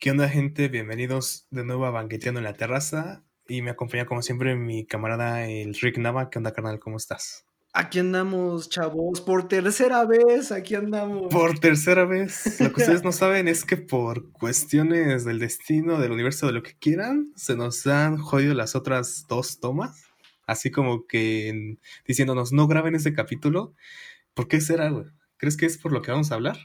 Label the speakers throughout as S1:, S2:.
S1: ¿Qué onda, gente? Bienvenidos de nuevo a Banqueteando en la Terraza. Y me acompaña, como siempre, mi camarada, el Rick Nava. ¿Qué onda, carnal? ¿Cómo estás?
S2: Aquí andamos, chavos, por tercera vez, aquí andamos.
S1: Por tercera vez. Lo que ustedes no saben es que por cuestiones del destino, del universo, de lo que quieran, se nos han jodido las otras dos tomas. Así como que diciéndonos, no graben ese capítulo. ¿Por qué será, güey? ¿Crees que es por lo que vamos a hablar?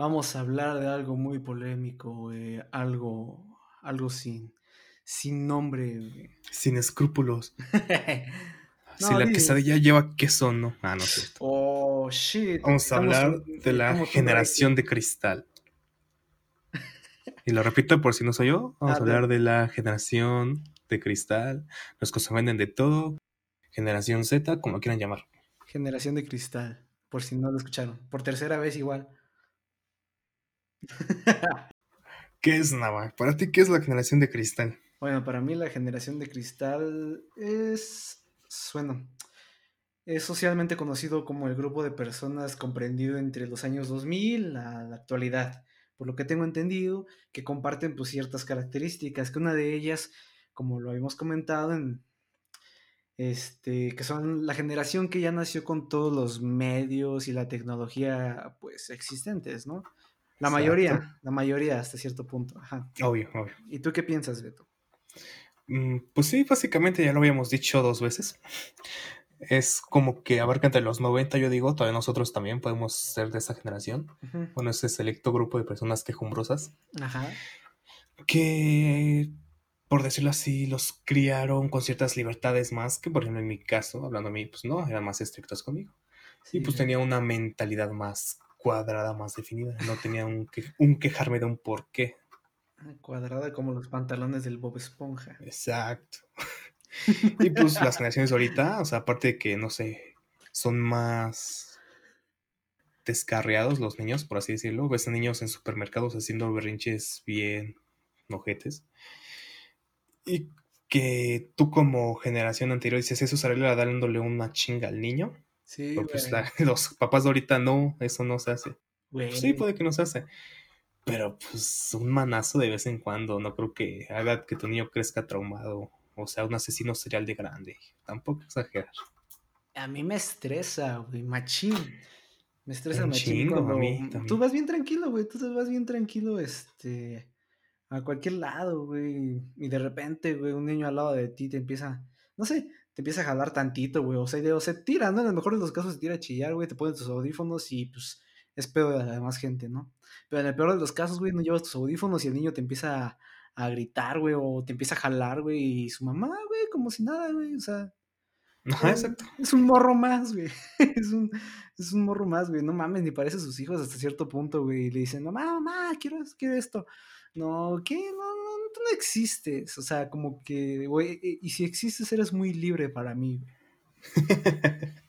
S2: Vamos a hablar de algo muy polémico, algo, algo sin, sin nombre.
S1: Sin escrúpulos. si la quesadilla lleva queso, ¿no? Ah, no sé.
S2: Oh, shit.
S1: Vamos a hablar de la generación de cristal. Y lo repito por si no soy yo, vamos a hablar de la generación de cristal, los que se venden de todo, generación Z, como lo quieran llamar.
S2: Generación de cristal, por si no lo escucharon. Por tercera vez igual.
S1: ¿Qué es Nava? Para ti, ¿qué es la generación de cristal?
S2: Bueno, para mí la generación de cristal es, bueno, es socialmente conocido como el grupo de personas comprendido entre los años 2000 a la actualidad. Por lo que tengo entendido, que comparten pues, ciertas características, que una de ellas, como lo habíamos comentado, en, este, que son la generación que ya nació con todos los medios y la tecnología pues existentes, ¿no? La mayoría, la mayoría hasta cierto punto. Ajá.
S1: Obvio, obvio.
S2: ¿Y tú qué piensas, Beto?
S1: Mm, pues sí, básicamente ya lo habíamos dicho dos veces. Es como que abarca entre los 90, yo digo, todavía nosotros también podemos ser de esa generación. Bueno, ese selecto grupo de personas quejumbrosas. Ajá. Que, por decirlo así, los criaron con ciertas libertades más que, por ejemplo, en mi caso, hablando a mí, pues no, eran más estrictos conmigo. y pues tenía una mentalidad más cuadrada más definida. No tenía un, un quejarme de un porqué.
S2: Ah, cuadrada como los pantalones del Bob Esponja.
S1: Exacto. y pues las generaciones ahorita, o sea, aparte de que, no sé, son más descarriados los niños, por así decirlo. Ves a niños en supermercados haciendo berrinches bien nojetes. Y que tú como generación anterior dices, eso es arregla dándole una chinga al niño. Sí, pues los papás de ahorita no, eso no se hace. Pues sí, puede que no se hace. Pero pues un manazo de vez en cuando, no creo que haga que tu niño crezca traumado. O sea, un asesino serial de grande. Tampoco exagerar.
S2: A mí me estresa, güey, machín. Me estresa machín. a mí, tú vas bien tranquilo, güey. Tú te vas bien tranquilo, este. A cualquier lado, güey. Y de repente, güey, un niño al lado de ti te empieza. No sé, te empieza a jalar tantito, güey. O sea, o se tira, ¿no? En el mejor de los casos se tira a chillar, güey. Te ponen tus audífonos y pues es peor de la demás gente, ¿no? Pero en el peor de los casos, güey, no llevas tus audífonos y el niño te empieza a, gritar, güey, o te empieza a jalar, güey, y su mamá, güey, como si nada, güey, o sea. Exacto. Es un morro más, güey. es, un, es un morro más, güey. No mames, ni parece a sus hijos hasta cierto punto, güey. Y le dicen, mamá, mamá, quiero, quiero esto. No, ¿qué? No, no, tú no existes. O sea, como que, güey, e, y si existes eres muy libre para mí.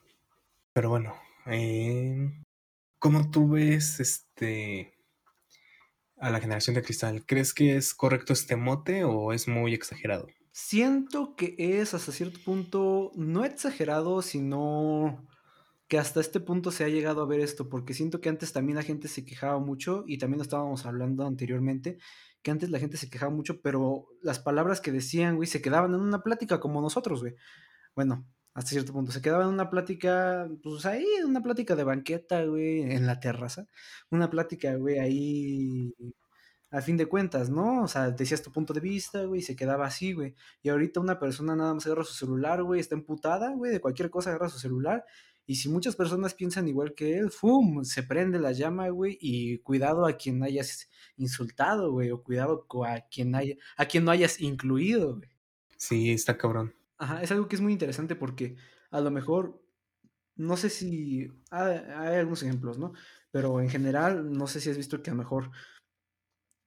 S1: Pero bueno, eh, ¿cómo tú ves este a la generación de cristal? ¿Crees que es correcto este mote o es muy exagerado?
S2: Siento que es hasta cierto punto no exagerado, sino que hasta este punto se ha llegado a ver esto, porque siento que antes también la gente se quejaba mucho y también lo estábamos hablando anteriormente, que antes la gente se quejaba mucho, pero las palabras que decían, güey, se quedaban en una plática como nosotros, güey. Bueno, hasta cierto punto, se quedaban en una plática, pues ahí, una plática de banqueta, güey, en la terraza, una plática, güey, ahí a fin de cuentas, ¿no? O sea, decías tu punto de vista, güey, se quedaba así, güey. Y ahorita una persona nada más agarra su celular, güey, está emputada, güey, de cualquier cosa agarra su celular y si muchas personas piensan igual que él, ¡fum! Se prende la llama, güey, y cuidado a quien hayas insultado, güey, o cuidado a quien, haya, a quien no hayas incluido, güey.
S1: Sí, está cabrón.
S2: Ajá, es algo que es muy interesante porque a lo mejor, no sé si, hay, hay algunos ejemplos, ¿no? Pero en general, no sé si has visto que a lo mejor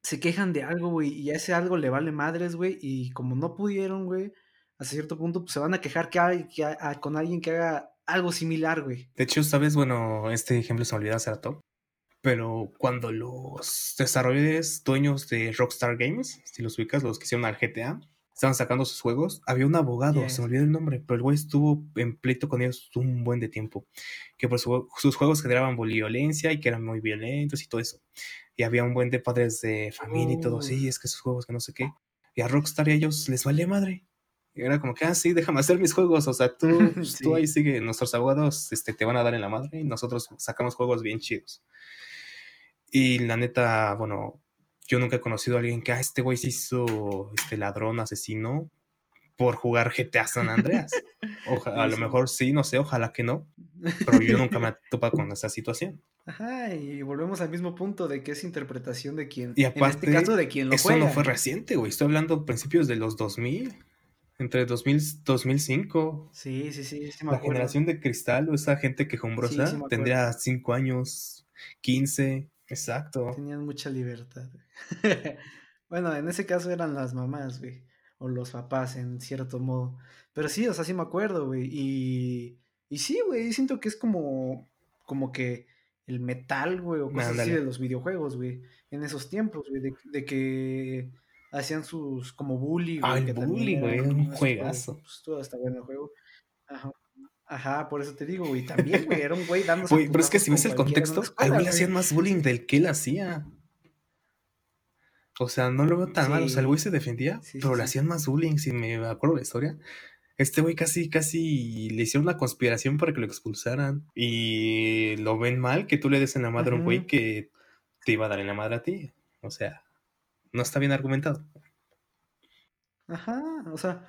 S2: se quejan de algo, güey, y a ese algo le vale madres, güey, y como no pudieron, güey, a cierto punto, pues se van a quejar que hay, que con alguien que haga algo similar, güey.
S1: De hecho, sabes, bueno, este ejemplo se me olvidó hace rato, pero cuando los desarrolladores dueños de Rockstar Games, si los ubicas, los que hicieron al GTA, estaban sacando sus juegos, había un abogado, se me olvidó el nombre, pero el güey estuvo en pleito con ellos un buen de tiempo, que por sus juegos generaban violencia y que eran muy violentos y todo eso. Y había un buen de padres de familia y todo, sí, es que esos juegos que no sé qué. Y a Rockstar y a ellos les vale madre. Y era como que, ah, sí, déjame hacer mis juegos. O sea, tú, pues, tú ahí sigue, nuestros abogados este, te van a dar en la madre y nosotros sacamos juegos bien chidos. Y la neta, bueno, yo nunca he conocido a alguien que, ah, este güey se hizo este ladrón, asesino, por jugar GTA San Andreas. a lo mejor sí, no sé, ojalá que no. Pero yo nunca me he topado con esa situación.
S2: Ajá, y volvemos al mismo punto de que es interpretación de quien. Y aparte, en este caso, de quien
S1: lo eso no fue reciente, güey. Estoy hablando principios de los 2000. Entre 2000 2005.
S2: Sí, sí, sí.
S1: la generación de cristal o esa gente quejumbrosa tendría 5 años, 15. Exacto.
S2: Tenían mucha libertad. bueno, en ese caso eran las mamás, güey. O los papás, en cierto modo. Pero sí, o sea, sí me acuerdo, güey. Y, y sí, güey, siento que es como, como que el metal, güey, o cosas así de los videojuegos, güey. En esos tiempos, güey, de, que hacían sus como bully,
S1: güey. Ah, el bully, güey, un juegazo.
S2: Pues todo está bueno el juego. Ajá. Ajá, por eso te digo, güey. También, güey, era un güey dándose.
S1: Güey, pero es que si ves el contexto, al güey hacían más bullying del que él hacía. O sea, no lo veo tan mal. O sea, el güey se defendía, pero le hacían más bullying, si me acuerdo la historia. Este güey casi, casi le hicieron una conspiración para que lo expulsaran. Y lo ven mal que tú le des en la madre a un güey que te iba a dar en la madre a ti. O sea, no está bien argumentado.
S2: Ajá, o sea,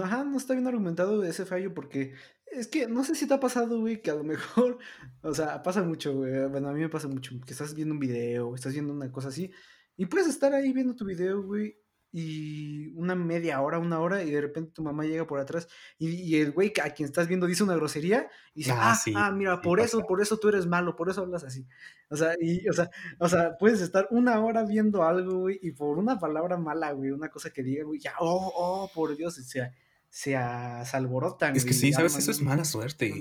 S2: Ajá, no está bien argumentado ese fallo porque es que no sé si te ha pasado, güey, que a lo mejor, o sea, pasa mucho, güey. Bueno, a mí me pasa mucho, que estás viendo un video, estás viendo una cosa así, y puedes estar ahí viendo tu video, güey, y una media hora, una hora, y de repente tu mamá llega por atrás y, el güey a quien estás viendo dice una grosería y dice, ah, ah, ah mira, por eso, por eso tú eres malo, por eso hablas así. O sea, y, o sea, o sea, puedes estar una hora viendo algo, güey, y por una palabra mala, güey, una cosa que diga, güey, ya, oh, oh, por Dios, o sea, se, alborotan.
S1: Es que sí, ¿sabes? Eso es mala suerte.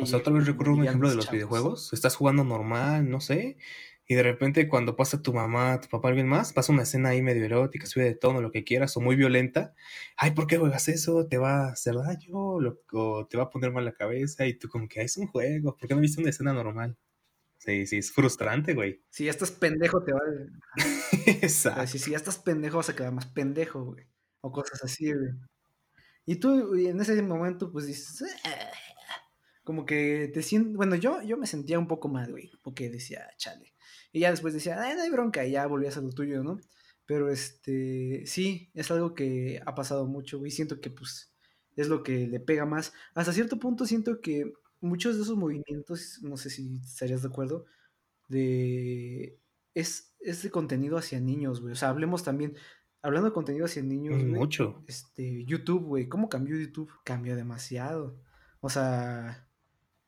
S1: O sea, otra vez recuerdo un ejemplo de los videojuegos. Estás jugando normal, no sé, y de repente cuando pasa tu mamá, tu papá, alguien más, pasa una escena ahí medio erótica, sube de tono, lo que quieras, o muy violenta. Ay, ¿por qué juegas eso? ¿Te va a hacer daño? ¿O te va a poner mal la cabeza? Y tú como que, es un juego, ¿por qué no viste una escena normal? Sí, sí, es frustrante, güey.
S2: Si ya estás pendejo, te va a... Exacto. Si, si ya estás pendejo, vas a quedar más pendejo, güey. O cosas así, güey. Y tú en ese momento, pues dices... Ah", como que te sientes... Bueno, yo, yo me sentía un poco mal, güey. Porque decía, chale y ya después decía, ay, no hay bronca, y ya volvías a lo tuyo, ¿no? Pero este, sí, es algo que ha pasado mucho, y siento que pues es lo que le pega más. Hasta cierto punto siento que muchos de esos movimientos, no sé si estarías de acuerdo, de... Es, es de contenido hacia niños, güey. O sea, hablemos también, hablando de contenido hacia niños,
S1: Mucho.
S2: Este, YouTube, güey. ¿Cómo cambió YouTube? Cambió demasiado. O sea,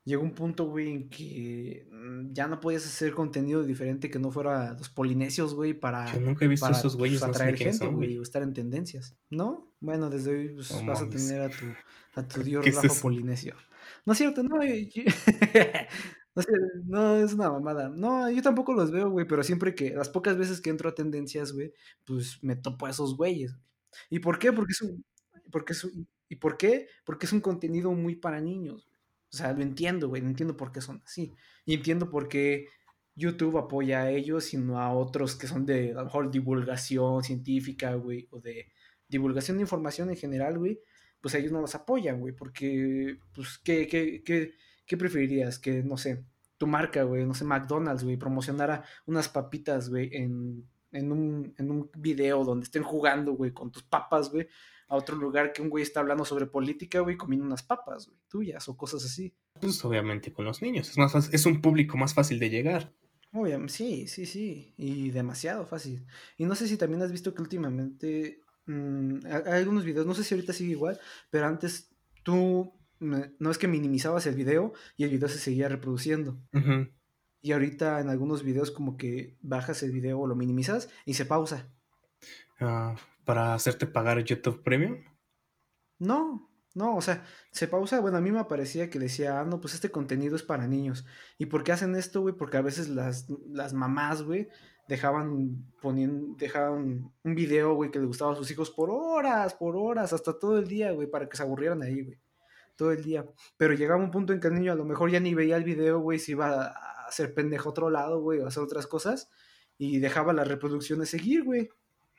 S2: llegó un punto, güey, en que mm, ya no podías hacer contenido diferente que no fuera los polinesios, güey, para.
S1: Yo nunca he visto esos güeyes.
S2: Para atraer gente, güey, o estar en tendencias. ¿No? Bueno, desde hoy pues, vas a tener a tu, a tu dios Rafa Polinesio. No es cierto, no. no, sé, no, es una mamada. No, yo tampoco los veo, güey, pero siempre que, las pocas veces que entro a tendencias, güey, pues me topo a esos güeyes. ¿Y por qué? Porque es un. Porque es un, ¿Y por qué? Porque es un contenido muy para niños. O sea, lo entiendo, güey, entiendo por qué son así. Y entiendo por qué YouTube apoya a ellos y no a otros que son de, a lo mejor, divulgación científica, güey, o de divulgación de información en general, güey. Pues ellos no los apoyan, güey, porque, pues, ¿qué, qué, qué, qué preferirías? Que, no sé, tu marca, güey, no sé, McDonald's, güey, promocionara unas papitas, güey, en, en, un, en un video donde estén jugando, güey, con tus papas, güey, a otro lugar que un güey está hablando sobre política, güey, comiendo unas papas, güey, tuyas o cosas así.
S1: Pues obviamente con los niños, es, más es un público más fácil de llegar.
S2: Obviamente, sí, sí, sí, y demasiado fácil. Y no sé si también has visto que últimamente mm, hay algunos videos, no sé si ahorita sigue igual, pero antes tú no es que minimizabas el video y el video se seguía reproduciendo. Y ahorita en algunos videos como que bajas el video o lo minimizas y se pausa.
S1: Ah, para hacerte pagar YouTube Premium?
S2: No, no, o sea, se pausa. Bueno, a mí me parecía que decía, ah, no, pues este contenido es para niños. ¿Y por qué hacen esto, güey? Porque a veces las, las mamás, güey, dejaban poniendo, dejaban un video, güey, que le gustaba a sus hijos por horas, por horas, hasta todo el día, güey, para que se aburrieran ahí, güey. Todo el día. Pero llegaba un punto en que el niño a lo mejor ya ni veía el video, güey, se iba a hacer pendejo otro lado, güey, o hacer otras cosas, y dejaba las reproducciones seguir, güey.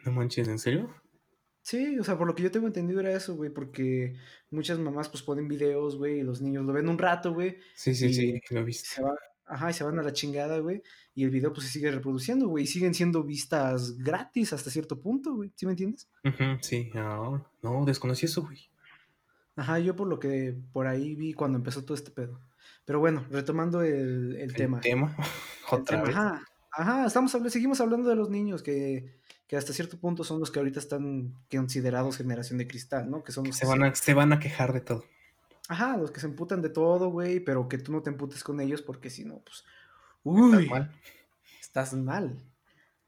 S1: No manches, ¿en serio?
S2: Sí, o sea, por lo que yo tengo entendido era eso, güey, porque muchas mamás pues ponen videos, güey, y los niños lo ven un rato, güey.
S1: Sí, sí, sí, lo he visto.
S2: Se va, ajá, y se van a la chingada, güey, y el video pues se sigue reproduciendo, güey, y siguen siendo vistas gratis hasta cierto punto, güey, ¿sí me entiendes?
S1: Ujú, sí, no, no, desconocí eso, güey.
S2: Ajá, yo por lo que por ahí vi cuando empezó todo este pedo. Pero bueno, retomando el, el
S1: El
S2: tema.
S1: tema,
S2: El
S1: otra
S2: tema,
S1: vez.
S2: ajá, ajá, estamos seguimos hablando de los niños que, que hasta cierto punto son los que ahorita están considerados generación de cristal, ¿no? Que son
S1: Que
S2: los
S1: se
S2: que
S1: van, a, se van a quejar de todo.
S2: Ajá, los que se emputan de todo, güey, pero que tú no te emputes con ellos porque si no, pues.
S1: Estás
S2: Uy,
S1: mal.
S2: estás mal.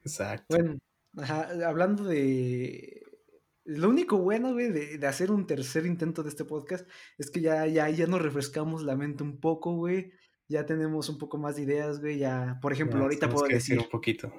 S1: Exacto.
S2: Bueno, ajá, hablando de. Lo único bueno, güey, de, de hacer un tercer intento de este podcast es que ya, ya, ya nos refrescamos la mente un poco, güey. Ya tenemos un poco más de ideas, güey. Ya, por ejemplo,
S1: Ya,
S2: ahorita puedo
S1: decir. un poquito.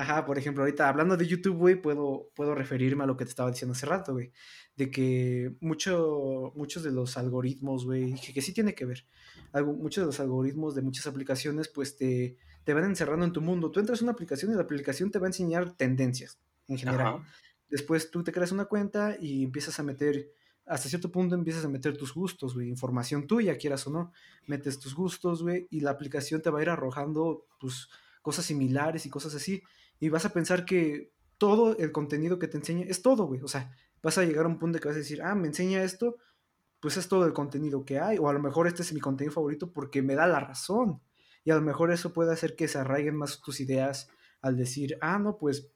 S2: Ajá, por ejemplo, ahorita hablando de YouTube, güey, puedo, puedo referirme a lo que te estaba diciendo hace rato, güey. De que mucho, muchos de los algoritmos, güey, que, que sí tiene que ver. Algo, muchos de los algoritmos de muchas aplicaciones, pues te, te van encerrando en tu mundo. Tú entras a una aplicación y la aplicación te va a enseñar tendencias en general.
S1: Ajá.
S2: Después tú te creas una cuenta y empiezas a meter, hasta cierto punto empiezas a meter tus gustos, güey, información tuya, quieras o no. Metes tus gustos, güey, y la aplicación te va a ir arrojando, pues, cosas similares y cosas así. Y vas a pensar que todo el contenido que te enseña es todo, güey. O sea, vas a llegar a un punto que vas a decir, ah, me enseña esto, pues es todo el contenido que hay. O a lo mejor este es mi contenido favorito porque me da la razón. Y a lo mejor eso puede hacer que se arraiguen más tus ideas al decir, ah, no, pues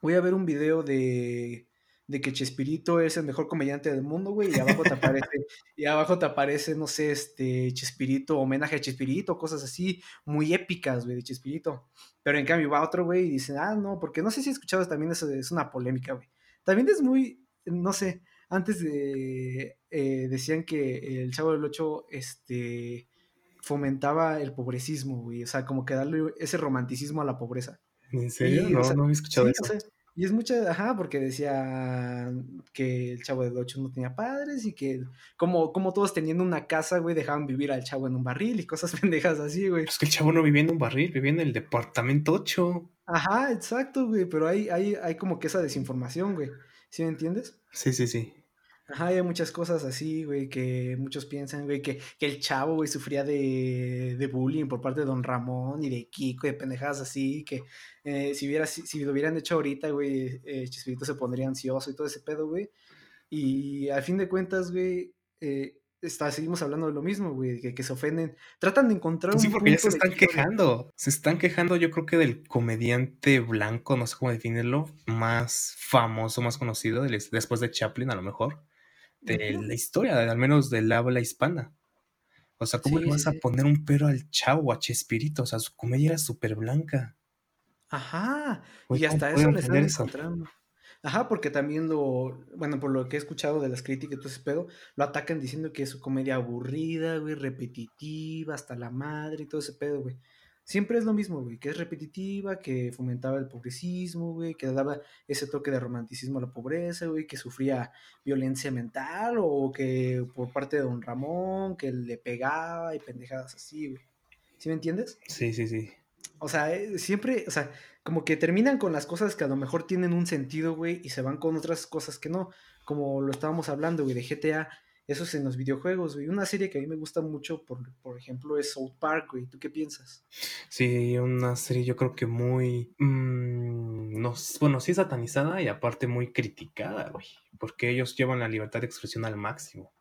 S2: voy a ver un video de, de que Chespirito es el mejor comediante del mundo, güey, y abajo te aparece, y abajo te aparece, no sé, este, Chespirito, homenaje a Chespirito, cosas así, muy épicas, güey, de Chespirito. Pero en cambio va otro, güey, y dice, ah, no, porque no sé si he escuchado también eso, es una polémica, güey. También es muy, no sé, antes de, eh, decían que el Chavo del Ocho, este, fomentaba el pobrecismo, güey, o sea, como que darle ese romanticismo a la pobreza.
S1: ¿En serio?
S2: Y, o
S1: no,
S2: sea,
S1: no había escuchado
S2: sí,
S1: eso.
S2: o sea, y es mucha, ajá, porque decía que el chavo del 8 no tenía padres y que como, como todos teniendo una casa, güey, dejaban vivir al chavo en un barril y cosas pendejas así, güey.
S1: Pues que el chavo no vivía en un barril, vivía en el departamento 8.
S2: Ajá, exacto, güey, pero hay, hay, hay como que esa desinformación, güey. ¿Sí me entiendes?
S1: Sí, sí, sí.
S2: Ajá, hay muchas cosas así, güey, que muchos piensan, güey, que, que el chavo, güey, sufría de, de bullying por parte de Don Ramón y de Kiko y de pendejadas así, que eh, si, hubiera, si, si lo hubieran hecho ahorita, güey, eh, Chespirito se pondría ansioso y todo ese pedo, güey. Y al fin de cuentas, güey, eh, está, seguimos hablando de lo mismo, güey, que, que se ofenden. Tratan de encontrar
S1: Sí,
S2: un
S1: porque ya se
S2: de
S1: están quejando. Se están quejando, yo creo que del comediante blanco, no sé cómo definirlo, más famoso, más conocido, después de Chaplin, a lo mejor, de la historia, de- al menos del habla hispana. O sea, ¿cómo le vas a poner un pero al chavo, a Chespirito? O sea, su comedia era súper blanca.
S2: Ajá, y
S1: ¿cómo
S2: hasta eso le están
S1: eso?
S2: encontrando. Ajá, porque también lo, bueno, por lo que he escuchado de las críticas y todo ese pedo, lo atacan diciendo que es su comedia aburrida, güey, repetitiva, hasta la madre y todo ese pedo, güey. Siempre es lo mismo, güey, que es repetitiva, que fomentaba el pobrecismo, güey, que daba ese toque de romanticismo a la pobreza, güey, que sufría violencia mental o que por parte de don Ramón, que le pegaba y pendejadas así, güey. ¿Sí me entiendes?
S1: Sí, sí, sí.
S2: O sea, eh, siempre, o sea, como que terminan con las cosas que a lo mejor tienen un sentido, güey, y se van con otras cosas que no. Como lo estábamos hablando, güey, de GTA. Eso es en los videojuegos, güey. Una serie que a mí me gusta mucho, por, por ejemplo, es South Park, güey. ¿Tú qué piensas?
S1: Sí, una serie yo creo que muy... mm, no, bueno, sí satanizada y aparte muy criticada, güey. Porque ellos llevan la libertad de expresión al máximo.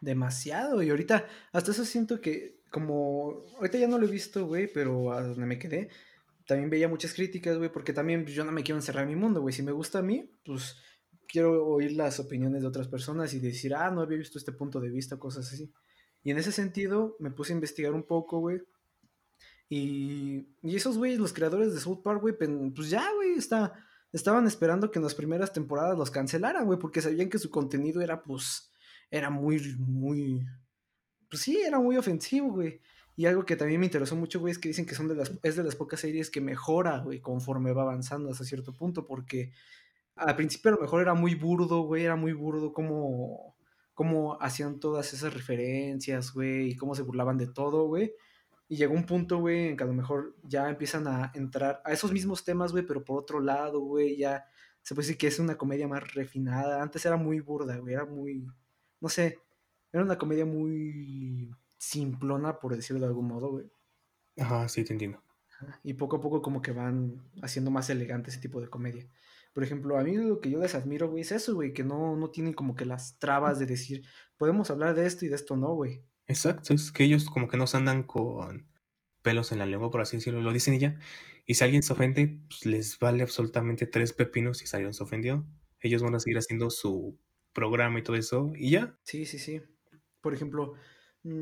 S2: Demasiado, y ahorita, hasta eso siento que, como, ahorita ya no lo he visto, güey, pero a donde me quedé, también veía muchas críticas, güey, porque también pues, yo no me quiero encerrar en mi mundo, güey. Si me gusta a mí, pues quiero oír las opiniones de otras personas y decir, ah, no había visto este punto de vista, cosas así. Y en ese sentido, me puse a investigar un poco, güey. Y, y esos güeyes, los creadores de South Park, güey, pues ya, güey, está, estaban esperando que en las primeras temporadas los cancelaran, güey, porque sabían que su contenido era, pues, era muy, muy, pues sí, era muy ofensivo, güey. Y algo que también me interesó mucho, güey, es que dicen que son de las, es de las pocas series que mejora, güey, conforme va avanzando hasta cierto punto, porque al principio a lo mejor era muy burdo, güey, era muy burdo como, cómo hacían todas esas referencias, güey, y cómo se burlaban de todo, güey. Y llegó un punto, güey, en que a lo mejor ya empiezan a entrar a esos mismos temas, güey, pero por otro lado, güey, ya se puede decir que es una comedia más refinada. Antes era muy burda, güey, era muy, no sé, era una comedia muy simplona, por decirlo de algún modo, güey.
S1: Ajá, sí, te entiendo.
S2: Y poco a poco como que van haciendo más elegante ese tipo de comedia. Por ejemplo, a mí lo que yo les admiro, güey, es eso, güey, que no, no tienen como que las trabas de decir, podemos hablar de esto y de esto no, güey.
S1: Exacto, es que ellos como que no se andan con pelos en la lengua, por así decirlo, lo dicen y ya. Y si alguien se ofende, pues les vale absolutamente tres pepinos si alguien se ofendió. Ellos van a seguir haciendo su programa y todo eso y ya.
S2: Sí, sí, sí. Por ejemplo,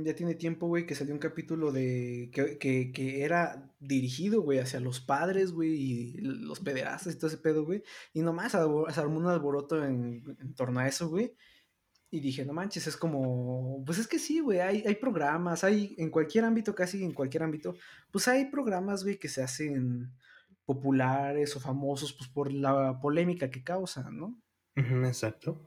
S2: ya tiene tiempo, güey, que salió un capítulo de que, que, era dirigido, güey, hacia los padres, güey, y los pederastas y todo ese pedo, güey. Y nomás se armó un alboroto en, torno a eso, güey. Y dije, no manches, es como, pues es que sí, güey, hay, hay programas, hay en cualquier ámbito, casi en cualquier ámbito, pues hay programas, güey, que se hacen populares o famosos, pues por la polémica que causan, ¿no?
S1: exacto.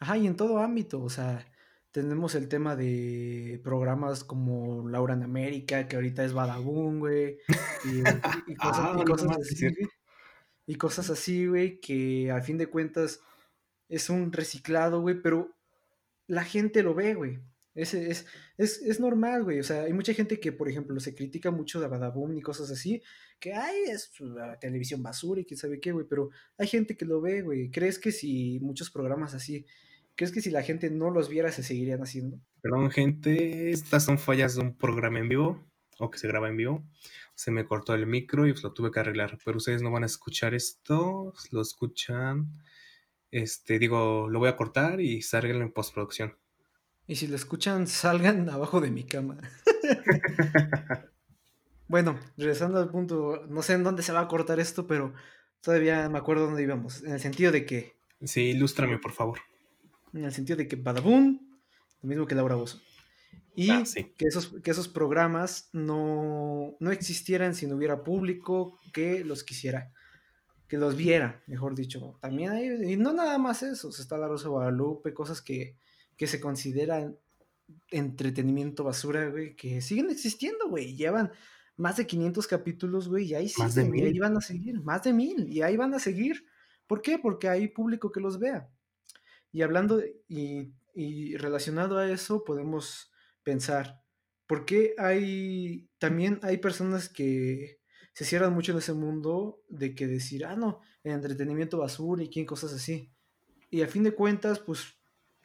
S2: Ajá, y en todo ámbito, o sea, tenemos el tema de programas como Laura en América, que ahorita es Badabun, güey. Y, cosas, ah, así, Y cosas así, güey, que a fin de cuentas es un reciclado, güey, pero la gente lo ve, güey. Es, es, es, es, normal, güey. O sea, hay mucha gente que, por ejemplo, se critica mucho de Badaboom y cosas así, que ay, es la televisión basura y quién sabe qué, güey. Pero hay gente que lo ve, güey. ¿Crees que si muchos programas así ¿Crees que si la gente no los viera se seguirían haciendo?
S1: Perdón, gente, estas son fallas de un programa en vivo o que se graba en vivo. Se me cortó el micro y pues lo tuve que arreglar, pero ustedes no van a escuchar esto, lo escuchan. Este, digo, lo voy a cortar y salgan en postproducción.
S2: Y si lo escuchan, salgan abajo de mi cama. bueno, regresando al punto, no sé en dónde se va a cortar esto, pero todavía me acuerdo dónde íbamos. En el sentido de que.
S1: Sí, ilústrame, por favor
S2: en el sentido de que Badabun, lo mismo que Laura Bozo. Y ah, que, esos, que esos programas no, no existieran si no hubiera público que los quisiera, que los viera, mejor dicho. También hay, y no nada más eso, está La Rosa Guadalupe, cosas que, que se consideran entretenimiento basura, güey, que siguen existiendo, güey, llevan más de 500 capítulos, güey, y ahí sí, y ahí van a seguir, más de mil, y ahí van a seguir. ¿Por qué? Porque hay público que los vea. Y hablando y, relacionado a eso, podemos pensar, ¿por qué hay, también hay personas que se cierran mucho en ese mundo de que decir, ah, no, entretenimiento basura y quién cosas así? Y a fin de cuentas, pues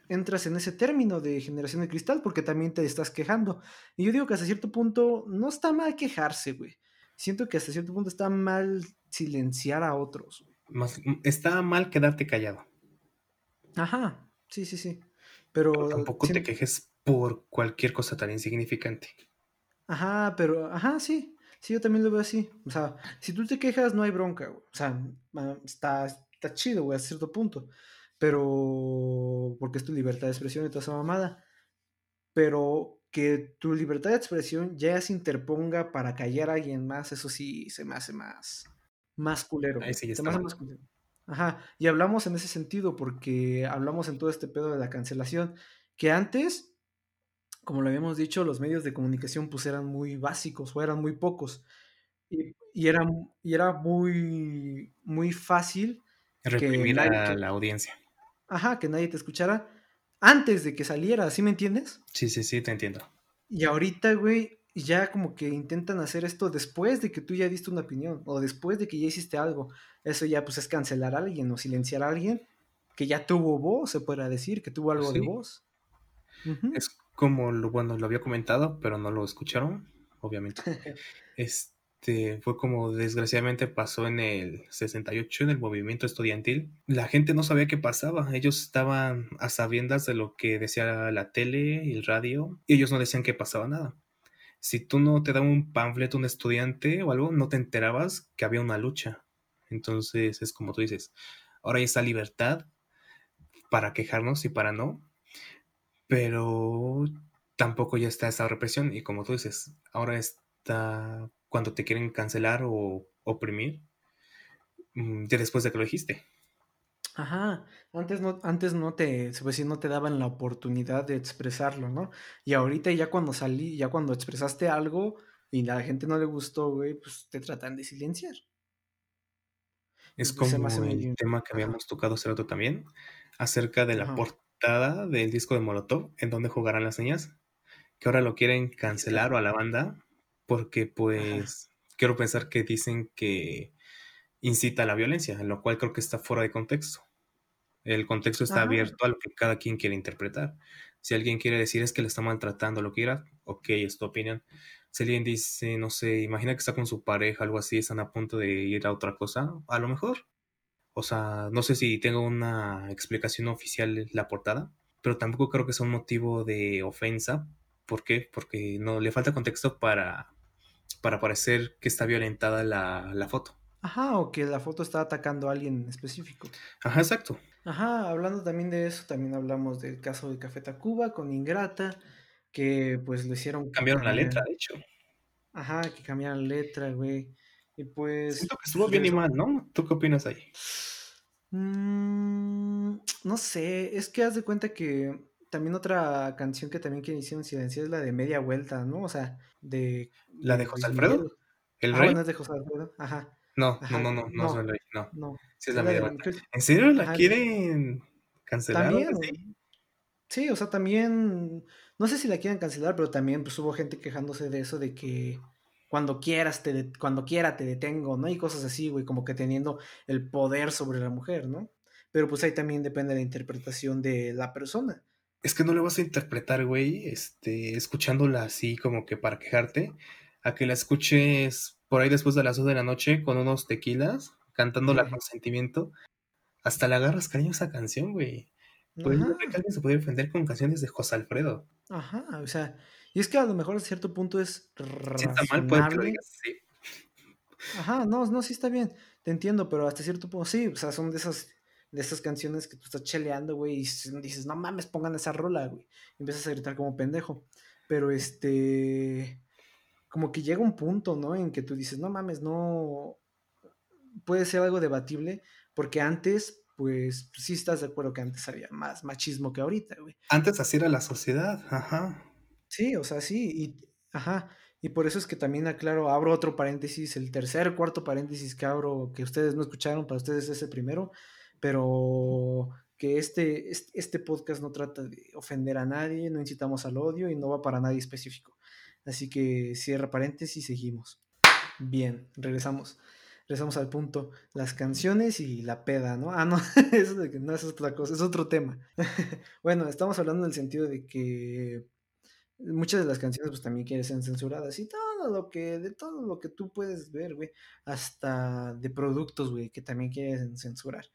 S2: entras en ese término de generación de cristal porque también te estás quejando. Y yo digo que hasta cierto punto no está mal quejarse, güey. Siento que hasta cierto punto está mal silenciar a otros.
S1: Está mal quedarte callado.
S2: Ajá, sí, sí, sí. Pero,
S1: tampoco te quejes por cualquier cosa tan insignificante.
S2: Ajá, pero, ajá, sí. Sí, yo también lo veo así. O sea, si tú te quejas, no hay bronca, O sea, está, está chido, güey, a cierto punto. Pero, porque es tu libertad de expresión y toda esa mamada. Pero que tu libertad de expresión ya se interponga para callar a alguien más, eso sí se me hace más, más culero. Ahí sí, se me hace más culero. Ajá, y hablamos en ese sentido porque hablamos en todo este pedo de la cancelación, que antes, como lo habíamos dicho, los medios de comunicación pues eran muy básicos o eran muy pocos y, y era, y era muy, muy fácil
S1: reprimir a la audiencia.
S2: Ajá, que nadie te escuchara antes de que saliera, ¿sí me entiendes?
S1: Sí, sí, sí, te entiendo.
S2: Y ahorita, güey, ya como que intentan hacer esto después de que tú ya diste una opinión o después de que ya hiciste algo. Eso ya pues es cancelar a alguien o silenciar a alguien que ya tuvo voz, se puede decir, que tuvo algo de voz.
S1: Es como lo bueno, lo había comentado, pero no lo escucharon, obviamente. este fue como desgraciadamente pasó en el 68 en el movimiento estudiantil. La gente no sabía qué pasaba, ellos estaban a sabiendas de lo que decía la tele y el radio y ellos no decían que pasaba nada si tú no te daban un panfleto un estudiante o algo, no te enterabas que había una lucha. Entonces es como tú dices, ahora hay esa libertad para quejarnos y para no, pero tampoco ya está esa represión y como tú dices, ahora está cuando te quieren cancelar o oprimir, mm, ya después de que lo dijiste.
S2: Ajá, antes no, antes no te, se decir, no te daban la oportunidad de expresarlo, ¿no? Y ahorita ya cuando salí, ya cuando expresaste algo, y a la gente no le gustó, güey, pues te tratan de silenciar.
S1: Es como el tema que habíamos tocado hace rato también, acerca de la portada del disco de Molotov, en donde jugarán las niñas, que ahora lo quieren cancelar o a la banda, porque pues quiero pensar que dicen que incita a la violencia, lo cual creo que está fuera de contexto. El contexto está abierto a lo que cada quien quiere interpretar. Si alguien quiere decir es que le está maltratando, lo quiera, ok, es tu opinión. Si alguien dice, no sé, imagina que está con su pareja, algo así, están a punto de ir a otra cosa, a lo mejor. O sea, no sé si tengo una explicación oficial la portada, pero tampoco creo que sea un motivo de ofensa. ¿Por qué? Porque no le falta contexto para, para parecer que está violentada la, la foto.
S2: Ajá, o que la foto está atacando a alguien específico.
S1: Ajá, exacto.
S2: Ajá, hablando también de eso, también hablamos del caso de Café Tacuba con Ingrata, que pues lo hicieron.
S1: Cambiaron la letra, de hecho.
S2: Ajá, que cambiaron la letra, güey. Y pues.
S1: Siento que estuvo bien y mal, ¿no? ¿Tú qué opinas ahí?
S2: Mm, no sé, es que haz de cuenta que también otra canción que también que hicieron silenciar es la de Media Vuelta, ¿no? O sea, de.
S1: ¿La de, José Alfredo? ¿El ah, rey?
S2: no es de José Alfredo, ajá.
S1: No, no, no, no, no, es el rey, no. no. Sí es la media. ¿En serio la quieren cancelar?
S2: También. Sí, o sea, también. No sé si la quieren cancelar, pero también pues, hubo gente quejándose de eso, de que cuando quieras, te cuando quiera te detengo, ¿no? Y cosas así, güey, como que teniendo el poder sobre la mujer, ¿no? Pero pues ahí también depende de la interpretación de la persona.
S1: Es que no le vas a interpretar, güey, este, escuchándola así como que para quejarte, a que la escuches por ahí después de las 2 de la noche con unos tequilas, cantándola con sentimiento, hasta le agarras cariño a esa canción, güey. Pues no que alguien se puede ofender con canciones de José Alfredo.
S2: Ajá, o sea, y es que a lo mejor a cierto punto es razonable. está mal, puede que lo digas, sí. Ajá, no, no, sí está bien, te entiendo, pero hasta cierto punto sí, o sea, son de esas, de esas canciones que tú estás cheleando, güey, y dices, no mames, pongan esa rola, güey, y empiezas a gritar como pendejo, pero este, como que llega un punto, ¿no? En que tú dices, no mames, no, puede ser algo debatible, porque antes, pues, sí estás de acuerdo que antes había más machismo que ahorita, güey.
S1: Antes así era la sociedad, ajá.
S2: Sí, o sea, sí, y, ajá, y por eso es que también aclaro, abro otro paréntesis, el tercer, cuarto paréntesis que abro, que ustedes no escucharon, para ustedes es el primero, pero que este, este, podcast no trata de ofender a nadie, no incitamos al odio y no va para nadie específico. Así que cierra paréntesis y seguimos. Bien, regresamos. Regresamos al punto. Las canciones y la peda, ¿no? Ah, no, eso, no es otra cosa, es otro tema. bueno, estamos hablando en el sentido de que muchas de las canciones pues también quieren ser censuradas y todo lo que, de todo lo que tú puedes ver, güey, hasta de productos, güey, que también quieren censurar.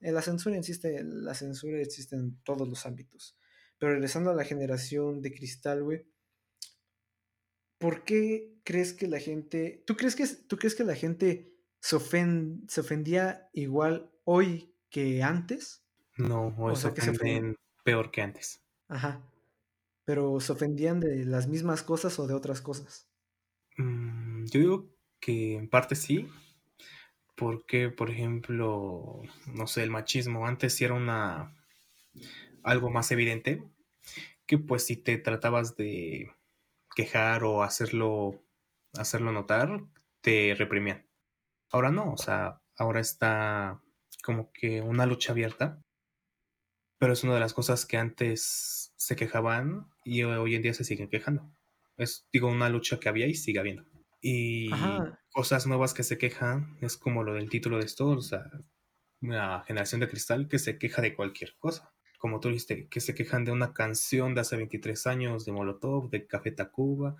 S2: Eh, la censura existe, la censura existe en todos los ámbitos. Pero regresando a la generación de cristal, güey, ¿por qué crees que la gente, tú crees que, tú crees que la gente se, se ofendía igual hoy que antes?
S1: No, hoy se ofenden peor que antes.
S2: Ajá. Pero ¿se ofendían de las mismas cosas o de otras cosas?
S1: Mm, yo digo que en parte sí, porque, por ejemplo, no sé, el machismo antes sí era una algo más evidente, que pues si te tratabas de quejar o hacerlo, hacerlo notar, te reprimían. Ahora no, o sea, ahora está como que una lucha abierta, pero es una de las cosas que antes se quejaban y hoy en día se siguen quejando. Es, digo, una lucha que había y sigue habiendo. Y cosas nuevas que se quejan es como lo del título de esto, o sea, una generación de cristal que se queja de cualquier cosa. Como tú dijiste, que se quejan de una canción de hace 23 años de Molotov, de Café Tacuba,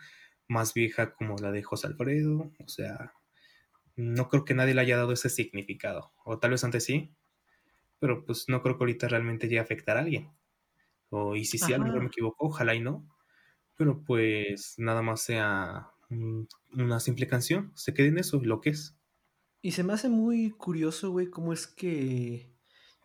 S1: más vieja como la de José Alfredo. O sea, no creo que nadie le haya dado ese significado. O tal vez antes sí, pero pues no creo que ahorita realmente llegue a afectar a alguien. O, y si sí, a lo mejor me equivoco, ojalá y no. Pero pues nada más sea una simple canción, se quede en eso, lo que es.
S2: Y se me hace muy curioso, güey, cómo es que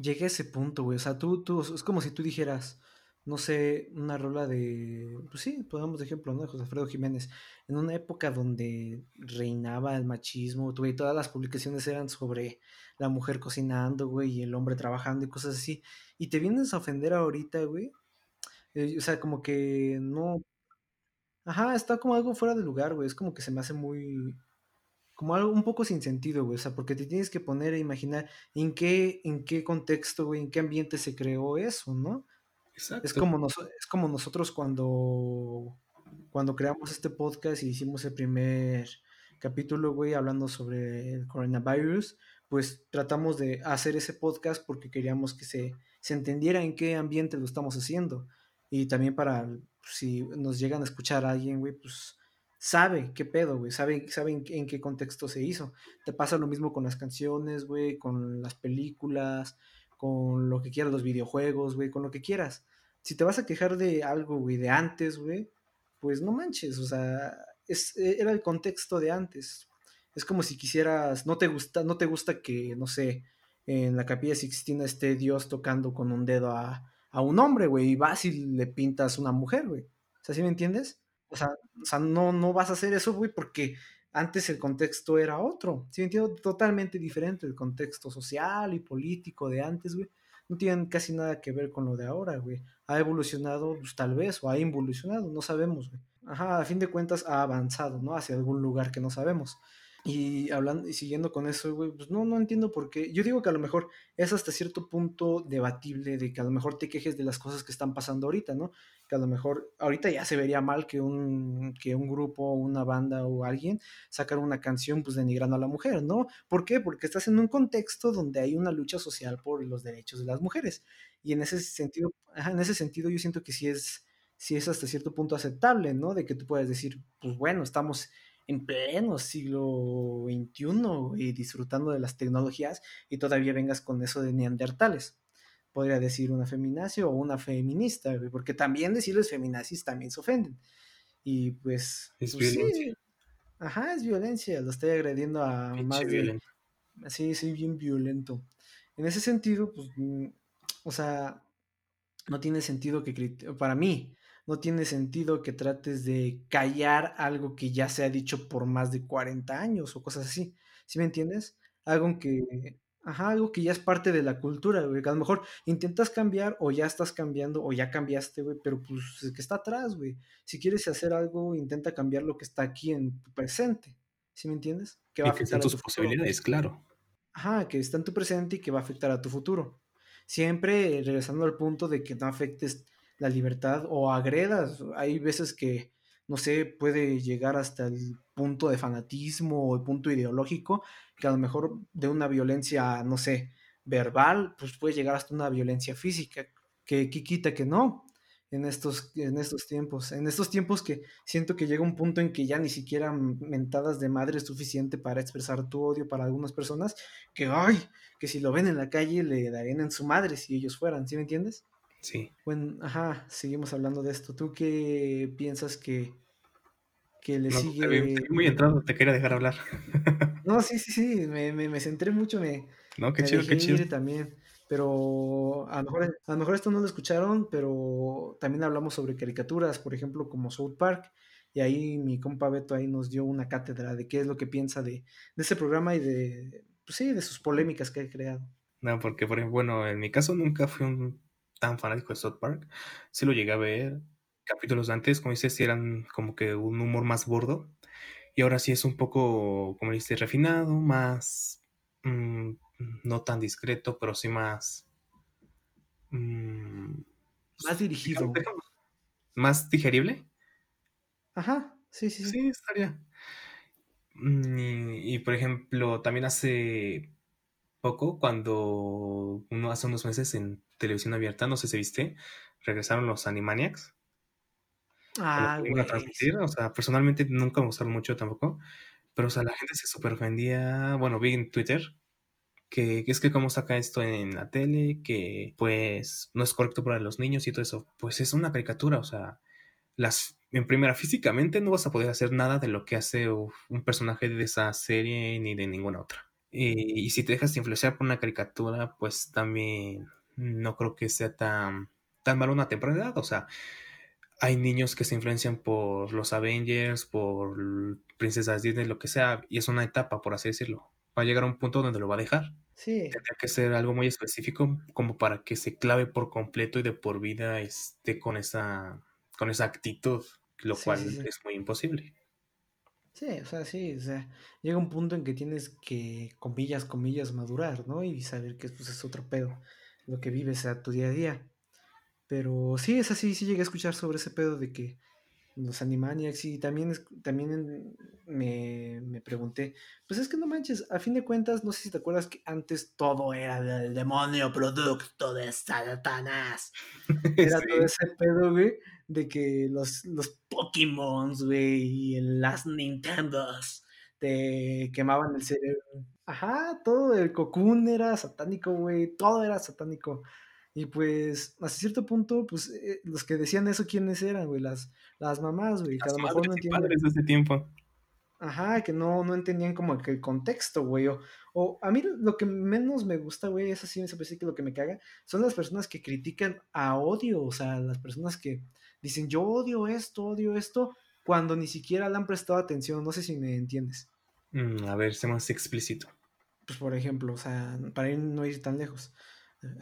S2: llega a ese punto, güey. O sea, tú, tú, es como si tú dijeras, no sé, una rola de, pues sí, pongamos de ejemplo, ¿no? De José Alfredo Jiménez, en una época donde reinaba el machismo, güey, todas las publicaciones eran sobre la mujer cocinando, güey, y el hombre trabajando y cosas así, y te vienes a ofender ahorita, güey, eh, o sea, como que no... Ajá, está como algo fuera de lugar, güey. Es como que se me hace muy. Como algo un poco sin sentido, güey. O sea, porque te tienes que poner a imaginar en qué, en qué contexto, güey, en qué ambiente se creó eso, ¿no? Exacto. Es como, es como nosotros cuando, cuando creamos este podcast y hicimos el primer capítulo, güey, hablando sobre el coronavirus, pues tratamos de hacer ese podcast porque queríamos que se, se entendiera en qué ambiente lo estamos haciendo. Y también para, si nos llegan a escuchar a alguien, güey, pues sabe qué pedo, güey, sabe, sabe en, qué contexto se hizo. Te pasa lo mismo con las canciones, güey, con las películas, con lo que quieras, los videojuegos, güey, con lo que quieras. Si te vas a quejar de algo, güey, de antes, güey, pues no manches, o sea, es, era el contexto de antes. Es como si quisieras, no te gusta, no te gusta que, no sé, en la capilla Sixtina esté Dios tocando con un dedo a, a un hombre, güey, y vas y le pintas una mujer, güey. O sea, ¿sí me entiendes? O sea, o sea no, no vas a hacer eso, güey, porque antes el contexto era otro. ¿Sí entiendo? Totalmente diferente el contexto social y político de antes, güey. No tienen casi nada que ver con lo de ahora, güey. Ha evolucionado, pues, tal vez, o ha involucionado, no sabemos, güey. Ajá, a fin de cuentas ha avanzado, ¿no? Hacia algún lugar que no sabemos. Y hablando y siguiendo con eso, güey, pues no, no entiendo por qué. Yo digo que a lo mejor es hasta cierto punto debatible de que a lo mejor te quejes de las cosas que están pasando ahorita, ¿no? Que a lo mejor ahorita ya se vería mal que un, que un grupo, una banda o alguien sacara una canción pues denigrando a la mujer, ¿no? ¿Por qué? Porque estás en un contexto donde hay una lucha social por los derechos de las mujeres. Y en ese sentido, en ese sentido yo siento que sí es, sí es hasta cierto punto aceptable, ¿no? De que tú puedas decir, pues bueno, estamos en pleno siglo XXI y disfrutando de las tecnologías y todavía vengas con eso de neandertales. Podría decir una feminacia o una feminista, porque también decirles feminazis también se ofenden. Y pues... Es pues violencia. Ajá, es violencia. Lo estoy agrediendo a más de... Sí, soy bien violento. En ese sentido, pues, mm, o sea, no tiene sentido que para mí no tiene sentido que trates de callar algo que ya se ha dicho por más de 40 años o cosas así. ¿Sí me entiendes? Algo que, ajá, algo que ya es parte de la cultura, güey. A lo mejor intentas cambiar o ya estás cambiando o ya cambiaste, güey, pero pues es que está atrás, güey. Si quieres hacer algo, intenta cambiar lo que está aquí en tu presente. ¿Sí me entiendes?
S1: Que va a afectar tus posibilidades, claro.
S2: Ajá, que está en tu presente y que va a afectar a tu futuro. Siempre regresando al punto de que no afectes la libertad o agredas. Hay veces que, no sé, puede llegar hasta el punto de fanatismo o el punto ideológico, que a lo mejor de una violencia, no sé, verbal, pues puede llegar hasta una violencia física, que, quita que no en estos, en estos tiempos. En estos tiempos que siento que llega un punto en que ya ni siquiera mentadas de madre suficiente para expresar tu odio para algunas personas, que ay, que si lo ven en la calle le darían en su madre si ellos fueran, ¿sí me entiendes? Sí. Bueno, ajá, seguimos hablando de esto. ¿Tú qué piensas que, que le sigue?
S1: muy entrado, te quería dejar hablar.
S2: no, sí, sí, sí, me, me, centré mucho, me. No, qué chido, qué chido. también. Pero a lo, mejor, a lo mejor esto no lo escucharon, pero también hablamos sobre caricaturas, por ejemplo, como South Park. Y ahí mi compa Beto ahí nos dio una cátedra de qué es lo que piensa de, de ese programa y de, pues sí, de sus polémicas que ha creado.
S1: No, porque, por ejemplo, bueno, en mi caso nunca fui un tan fanático de South Park. Sí lo llegué a ver. Capítulos antes, como dices, sí eran como que un humor más gordo. Y ahora sí es un poco, como dices, refinado, más. Mm, no tan discreto, pero sí más. Mm,
S2: más dirigido.
S1: Más digerible.
S2: Ajá, sí, sí. Sí, estaría.
S1: Mm, y, por ejemplo, también hace poco, cuando uno hace unos meses en televisión abierta, no sé si viste, regresaron los Animaniacs. Ah, güey. O sea, personalmente nunca me gustaron mucho tampoco, pero o sea, la gente se super ofendía, bueno, vi en Twitter que, es que cómo saca esto en la tele, que pues no es correcto para los niños y todo eso. Pues es una caricatura, o sea, las en primera físicamente no vas a poder hacer nada de lo que hace un personaje de esa serie ni de ninguna otra. Y, y si te dejas influenciar por una caricatura, pues también no creo que sea tan, tan mal una temprana edad. O sea, hay niños que se influencian por los Avengers, por princesas Disney, lo que sea, y es una etapa, por así decirlo. Va a llegar a un punto donde lo va a dejar. Sí. Tendría que ser algo muy específico como para que se clave por completo y de por vida esté con esa, con esa actitud. lo cual es muy imposible.
S2: Sí, o sea, sí, o sea, llega un punto en que tienes que, comillas, comillas, madurar, ¿no? Y saber que pues, es otro pedo, lo que vives a tu día a día. Pero sí, es así, sí llegué a escuchar sobre ese pedo de que los Animaniacs y también, también me, me, pregunté, pues es que no manches, a fin de cuentas, no sé si te acuerdas que antes todo era del demonio producto de Satanás. Era todo ese pedo, güey, de que los, los Pokémon, güey, y las Nintendos te quemaban el cerebro. Ajá, todo el Cocoon era satánico, güey, todo era satánico. Y pues, hasta cierto punto, pues, eh, los que decían eso, ¿quiénes eran, güey? Las, las mamás, güey, que a lo mejor no entienden.
S1: padres de ese tiempo.
S2: Ajá, que no, no entendían como que el contexto, güey. O, a mí lo que menos me gusta, güey, es así, me parece que lo que me caga, son las personas que critican a odio, o sea, las personas que dicen, yo odio esto, odio esto, cuando ni siquiera le han prestado atención. No sé si me entiendes.
S1: Mm, a ver, sé más explícito.
S2: Pues, por ejemplo, o sea, para ir, no ir tan lejos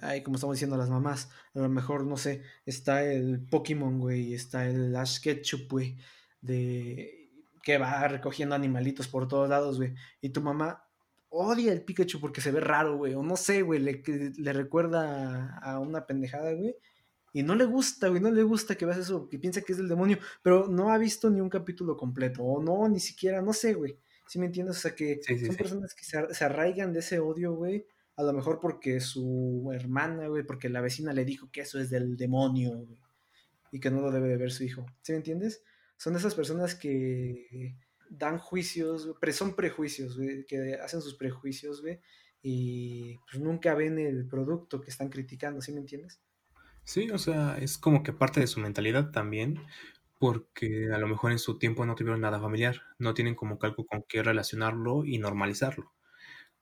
S2: Ay, como estamos diciendo las mamás, a lo mejor, no sé, está el Pokémon, güey, está el Ash Ketchup, güey, de que va recogiendo animalitos por todos lados, güey, y tu mamá odia el Pikachu porque se ve raro, güey, o no sé, güey, le, recuerda a una pendejada, güey, y no le gusta, güey, no le gusta que veas eso, que piensa que es del demonio, pero no ha visto ni un capítulo completo, o no, ni siquiera, no sé, güey, ¿sí me entiendes? O sea, que son personas que se, se arraigan de ese odio, güey, a lo mejor porque su hermana, güey, porque la vecina le dijo que eso es del demonio, güey, y que no lo debe de ver su hijo. ¿Sí me entiendes? Son esas personas que dan juicios, pero son prejuicios, güey, que hacen sus prejuicios, güey, y pues nunca ven el producto que están criticando, ¿sí me entiendes?
S1: Sí, o sea, es como que parte de su mentalidad también, porque a lo mejor en su tiempo no tuvieron nada familiar, no tienen como algo con qué relacionarlo y normalizarlo.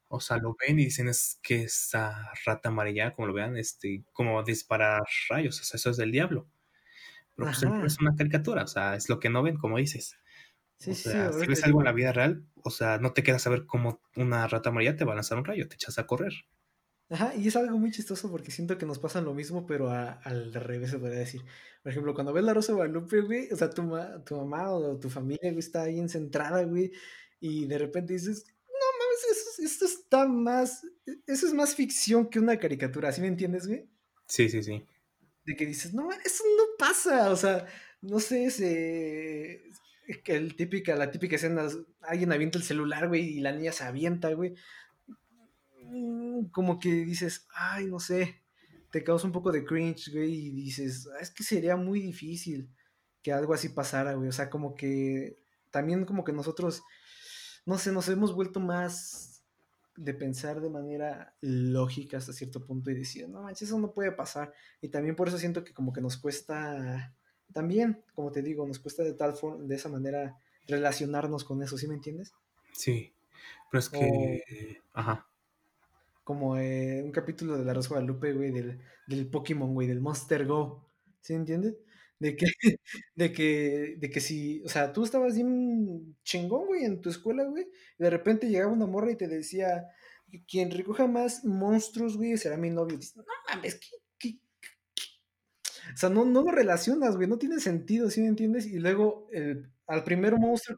S1: O sea, lo ven y dicen es que esa rata amarilla, como lo vean, este, como disparar rayos, o sea, eso es del diablo. Pero pues es una caricatura, o sea, es lo que no ven, como dices. Sí, o sea, si ves algo en la vida real, o sea, no te quedas a ver cómo una rata amarilla te va a lanzar un rayo, te echas a correr.
S2: Ajá, y es algo muy chistoso porque siento que nos pasa lo mismo, pero al revés se podría decir. Por ejemplo, cuando ves la Rosa de Guadalupe, güey, o sea, tu, tu mamá o tu familia, güey, está ahí encentrada, güey, y de repente dices, esto está más, eso es más ficción que una caricatura, ¿sí me entiendes, güey?
S1: Sí, sí, sí.
S2: De que dices, no, eso no pasa, o sea, no sé, ese, que el típica, la típica escena, alguien avienta el celular, güey, y la niña se avienta, güey. Mm, como que dices, ay, no sé, te causa un poco de cringe, güey, y dices, ah, es que sería muy difícil que algo así pasara, güey, o sea, como que también como que nosotros no sé, nos hemos vuelto más de pensar de manera lógica hasta cierto punto y decir, no manches, eso no puede pasar. Y también por eso siento que como que nos cuesta, también, como te digo, nos cuesta de tal forma, de esa manera relacionarnos con eso, ¿sí me entiendes?
S1: Sí, pero es que, ajá.
S2: Como eh, un capítulo de La Rosa Guadalupe, güey, del, del Pokémon, güey, del Monster Go, ¿sí entiendes? De que, de que, de que si, o sea, tú estabas bien chingón, güey, en tu escuela, güey, y de repente llegaba una morra y te decía, quien recoja más monstruos, güey, será mi novio. No mames, ¿qué, O sea, no, no lo relacionas, güey, no tiene sentido, ¿sí me entiendes? Y luego, el, al primer monstruo,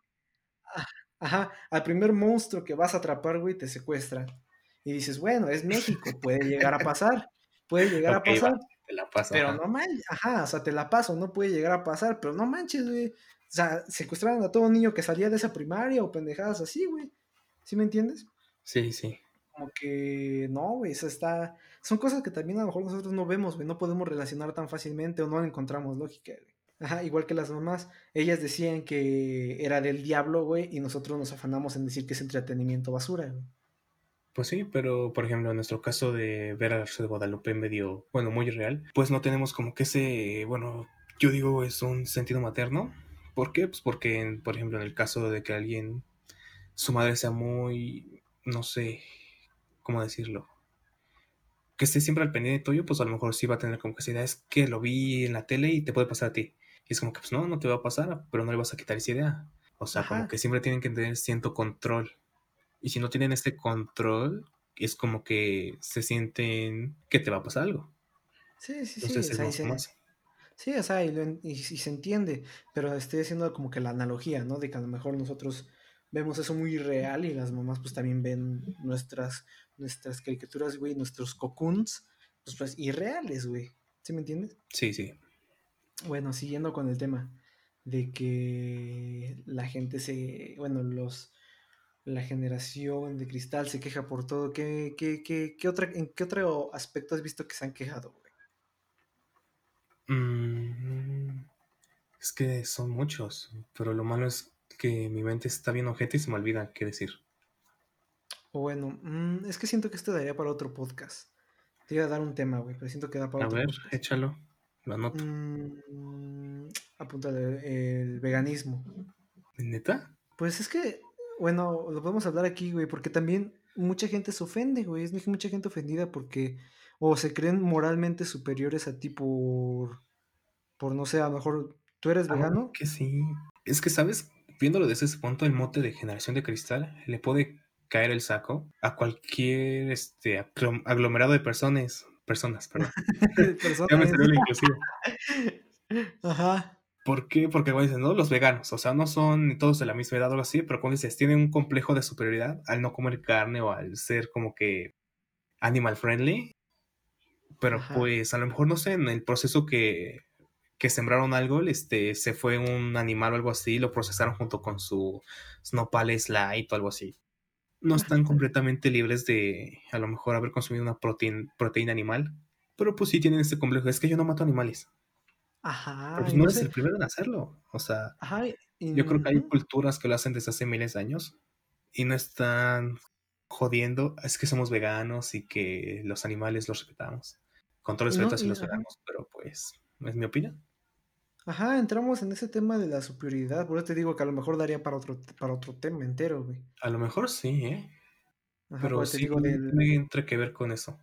S2: ah, ajá, al primer monstruo que vas a atrapar, güey, te secuestran. Y dices, bueno, es México, puede llegar a pasar, puede llegar a pasar la paso. Pero no manches, ajá, o sea, te la paso, no puede llegar a pasar, pero no manches, güey. O sea, secuestraron a todo niño que salía de esa primaria o pendejadas así, güey. ¿Sí me entiendes?
S1: Sí, sí.
S2: Como que no, güey, eso está. Son cosas que también a lo mejor nosotros no vemos, güey. No podemos relacionar tan fácilmente o no encontramos lógica, güey. Ajá, igual que las mamás, ellas decían que era del diablo, güey, y nosotros nos afanamos en decir que es entretenimiento basura, güey.
S1: Pues sí, pero por ejemplo, en nuestro caso de ver a la de Guadalupe medio, bueno, muy real, pues no tenemos como que ese, bueno, yo digo es un sentido materno. ¿Por qué? Pues porque, por ejemplo, en el caso de que alguien, su madre sea muy, no sé, ¿cómo decirlo? Que esté siempre al pendiente tuyo, pues a lo mejor sí va a tener como que esa idea, es que lo vi en la tele y te puede pasar a ti. Y es como que, pues no, no te va a pasar, pero no le vas a quitar esa idea. O sea, como que siempre tienen que tener cierto control y si no tienen este control, es como que se sienten que te va a pasar algo.
S2: Sí, sí, sí. Sí, o sea, y, y, se entiende, pero estoy haciendo como que la analogía, ¿no? De que a lo mejor nosotros vemos eso muy real y las mamás pues también ven nuestras, nuestras caricaturas, güey, nuestros cocoons, pues, pues irreales, güey. ¿Sí me entiendes?
S1: Sí, sí.
S2: Bueno, siguiendo con el tema de que la gente se, bueno, los, la generación de cristal se queja por todo. ¿Qué, qué, qué, qué otra, ¿En qué otro aspecto has visto que se han quejado, güey?
S1: Mm, es que son muchos, pero lo malo es que mi mente está bien ojete y se me olvida qué decir.
S2: Bueno, mm, es que siento que esto daría para otro podcast. Te iba a dar un tema, güey, pero siento que da para
S1: a
S2: otro
S1: ver, échalo, lo anoto.
S2: Mm, el veganismo.
S1: ¿Neta?
S2: Pues es que, bueno, lo podemos hablar aquí, güey, porque también mucha gente se ofende, güey. Es mucha gente ofendida porque o se creen moralmente superiores a ti por, por no sé, a lo mejor tú eres ah, vegano.
S1: Que sí. Es que, ¿sabes? Viéndolo desde ese punto, el mote de generación de cristal le puede caer el saco a cualquier este aglomerado de personas. Personas, perdón. ya me salió inclusive. Ajá. ¿Por qué? Porque cuando dicen, no, los veganos, o sea, no son todos de la misma edad o algo así, pero cuando dices, tienen un complejo de superioridad al no comer carne o al ser como que animal friendly, pero pues a lo mejor, no sé, en el proceso que, que sembraron algo, este, se fue un animal o algo así, lo procesaron junto con su nopales light o algo así. No están completamente libres de a lo mejor haber consumido una proteína, proteína animal, pero pues sí tienen este complejo, es que yo no mato animales. Ajá. Pero pues no eres el primero en hacerlo. O sea, yo creo que hay culturas que lo hacen desde hace miles de años y no están jodiendo. Es que somos veganos y que los animales los respetamos. Con todo respeto hacia los veganos, pero pues, es mi opinión.
S2: Ajá, entramos en ese tema de la superioridad. Por eso te digo que a lo mejor daría para otro, para otro tema entero, güey.
S1: A lo mejor sí, ¿eh? pero sí digo entre que ver con eso.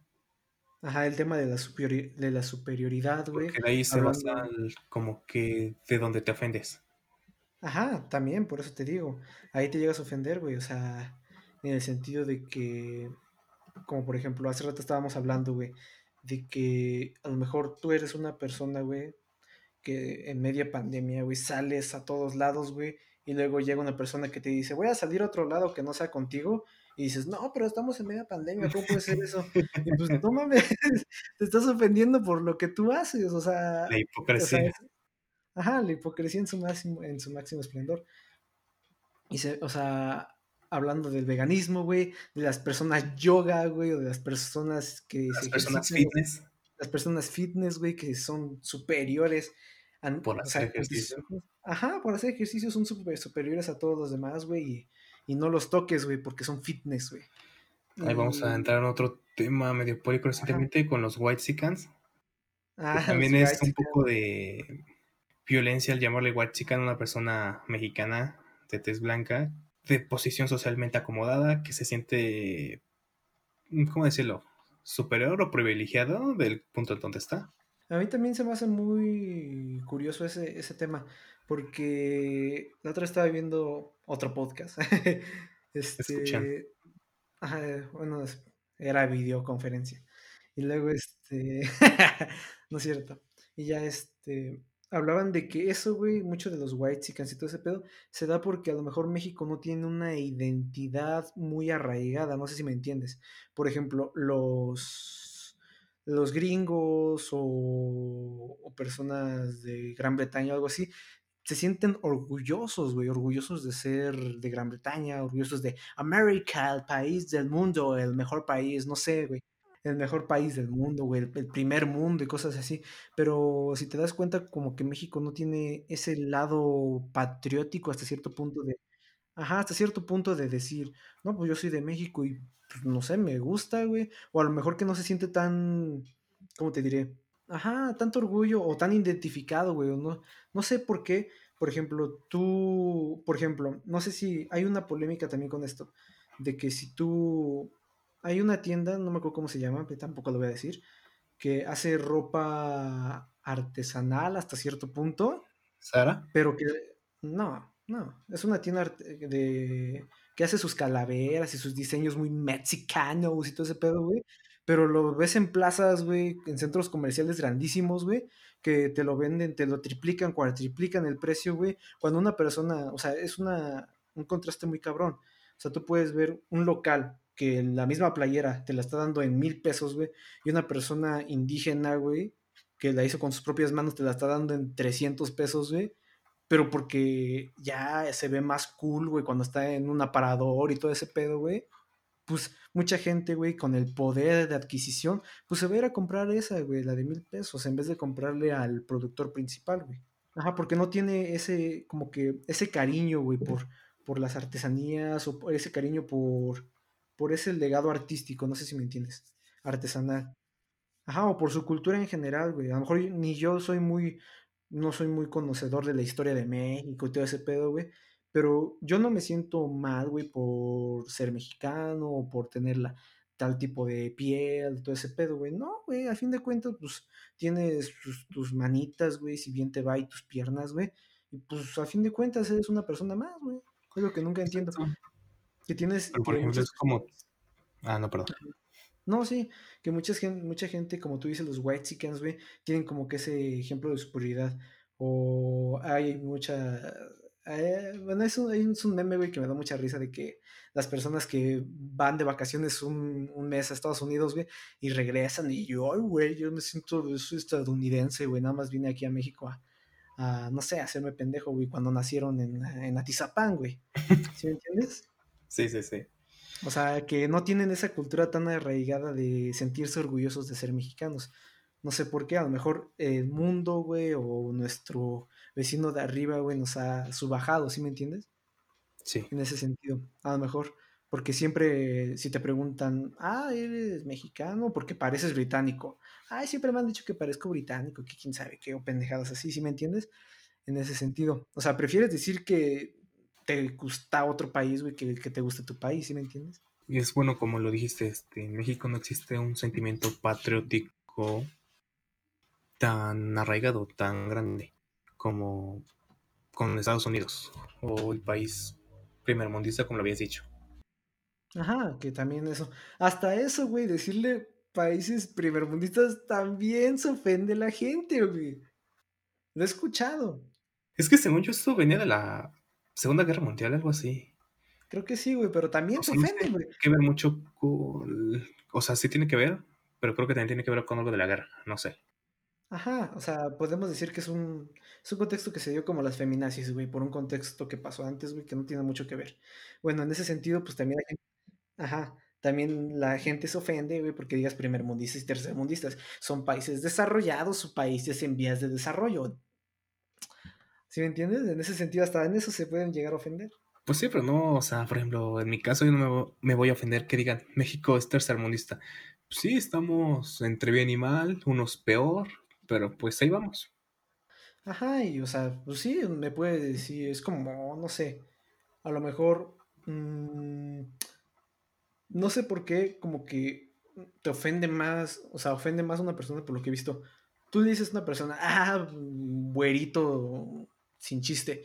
S2: Ajá, el tema de la, de la superioridad, güey.
S1: Porque ahí se basa como que de donde te ofendes.
S2: Ajá, también, por eso te digo. Ahí te llegas a ofender, güey. O sea, en el sentido de que, como por ejemplo, hace rato estábamos hablando, güey, de que a lo mejor tú eres una persona, güey, que en media pandemia, güey, sales a todos lados, güey, y luego llega una persona que te dice, voy a salir a otro lado que no sea contigo, y dices, no, pero estamos en media pandemia, ¿cómo puede ser eso? Y pues no mames, te estás ofendiendo por lo que tú haces, o sea. La hipocresía. ajá, la hipocresía en su máximo, en su máximo esplendor. Y se, o sea, hablando del veganismo, güey, de las personas yoga, güey, o de las personas que las personas fitness. Las personas fitness, güey, que son superiores. por hacer ejercicio. Ajá, por hacer ejercicio son super, superiores a todos los demás, güey. Y, y no los toques, güey, porque son fitness, güey.
S1: Ahí vamos a entrar en otro tema medio polémico recientemente con los White Sicans. Ah, también es un poco de violencia al llamarle White Sican a una persona mexicana de tez blanca, de posición socialmente acomodada, que se siente, ¿cómo decirlo? Superior o privilegiado del punto en donde está.
S2: A mí también se me hace muy curioso ese, ese tema, porque la otra estaba viendo otro podcast. este, bueno, era videoconferencia. Y luego, este, no es cierto. Y ya, este, hablaban de que eso, güey, mucho de los whites y casi todo ese pedo, se da porque a lo mejor México no tiene una identidad muy arraigada, no sé si me entiendes. Por ejemplo, los los gringos o, personas de Gran Bretaña o algo así, se sienten orgullosos, güey, orgullosos de ser de Gran Bretaña, orgullosos de América, el país del mundo, el mejor país, no sé, güey, el mejor país del mundo, güey, el, primer mundo y cosas así. Pero si te das cuenta, como que México no tiene ese lado patriótico hasta cierto punto de, ajá, hasta cierto punto de decir, no, pues yo soy de México y pues, no sé, me gusta, güey. O a lo mejor que no se siente tan, ¿cómo te diré? Ajá, tanto orgullo o tan identificado, güey. No, no sé por qué. Por ejemplo, tú, por ejemplo, no sé si hay una polémica también con esto, de que si tú, hay una tienda, no me acuerdo cómo se llama, pero tampoco lo voy a decir, que hace ropa artesanal hasta cierto punto. ¿Sara? Pero que, no, no, es una tienda de que hace sus calaveras y sus diseños muy mexicanos y todo ese pedo, güey. Pero lo ves en plazas, güey, en centros comerciales grandísimos, güey, que te lo venden, te lo triplican, cuatriplican el precio, güey, cuando una persona, o sea, es una, un contraste muy cabrón. O sea, tú puedes ver un local que la misma playera te la está dando en mil pesos, güey, y una persona indígena, güey, que la hizo con sus propias manos, te la está dando en 300 pesos, güey, pero porque ya se ve más cool, güey, cuando está en un aparador y todo ese pedo, güey. Pues mucha gente, güey, con el poder de adquisición, pues se va a ir a comprar esa, güey, la de mil pesos, en vez de comprarle al productor principal, güey. Ajá, porque no tiene ese, como que, ese cariño, güey, por, por las artesanías o ese cariño por, por ese legado artístico, no sé si me entiendes, artesanal. Ajá, o por su cultura en general, güey. A lo mejor ni yo soy muy, no soy muy conocedor de la historia de México y todo ese pedo, güey. Pero yo no me siento mal, güey, por ser mexicano o por tener la, tal tipo de piel, todo ese pedo, güey. No, güey, a fin de cuentas, pues tienes tus, manitas, güey, si bien te va y tus piernas, güey. Y pues a fin de cuentas eres una persona más, güey. Es lo que nunca entiendo. Que tienes...
S1: por ejemplo, es como... Ah, no, perdón.
S2: No, sí, que mucha gente, mucha gente, como tú dices, los white chickens, güey, tienen como que ese ejemplo de superioridad. O hay mucha... Eh, bueno, es un, es un meme, güey, que me da mucha risa de que las personas que van de vacaciones un, mes a Estados Unidos, güey, y regresan y yo, ay, güey, yo me siento, soy estadounidense, güey, nada más vine aquí a México a, no sé, a hacerme pendejo, güey, cuando nacieron en, en Atizapán, güey. ¿Sí me entiendes?
S1: Sí, sí, sí.
S2: O sea, que no tienen esa cultura tan arraigada de sentirse orgullosos de ser mexicanos. No sé por qué, a lo mejor el mundo, güey, o nuestro vecino de arriba, güey, nos ha subajado, ¿sí me entiendes?
S1: Sí.
S2: En ese sentido, a lo mejor, porque siempre si te preguntan, ah, eres mexicano, porque pareces británico. Ay, siempre me han dicho que parezco británico, que quién sabe qué, o pendejadas así, ¿sí me entiendes? En ese sentido. O sea, prefieres decir que te gusta otro país, güey, que, que te guste tu país, ¿sí me entiendes?
S1: Y es bueno, como lo dijiste, este, en México no existe un sentimiento patriótico tan arraigado, tan grande como con Estados Unidos o el país primer mundista, como lo habías dicho.
S2: Ajá, que también eso. Hasta eso, güey, decirle países primermundistas también se ofende la gente, güey. Lo he escuchado.
S1: Es que según yo esto venía de la Segunda Guerra Mundial, algo así.
S2: Creo que sí, güey, pero también se ofende, güey.
S1: Tiene que ver mucho con. O sea, sí tiene que ver, pero creo que también tiene que ver con algo de la guerra, no sé.
S2: Ajá, o sea, podemos decir que es un, es un contexto que se dio como las feminazis, güey, por un contexto que pasó antes, güey, que no tiene mucho que ver. Bueno, en ese sentido, pues también la gente, ajá, también la gente se ofende, güey, porque digas primermundistas y tercermundistas. Son países desarrollados o países en vías de desarrollo. ¿Sí me entiendes? En ese sentido, hasta en eso se pueden llegar a ofender.
S1: Pues sí, pero no, o sea, por ejemplo, en mi caso yo no me, voy a ofender que digan México es tercermundista. Pues sí, estamos entre bien y mal, unos peor, pero pues ahí vamos.
S2: Ajá, y o sea, pues sí, me puede decir, es como, no sé, a lo mejor, mmm, no sé por qué, como que te ofende más, o sea, ofende más a una persona por lo que he visto. Tú le dices a una persona, ah, güerito, sin chiste.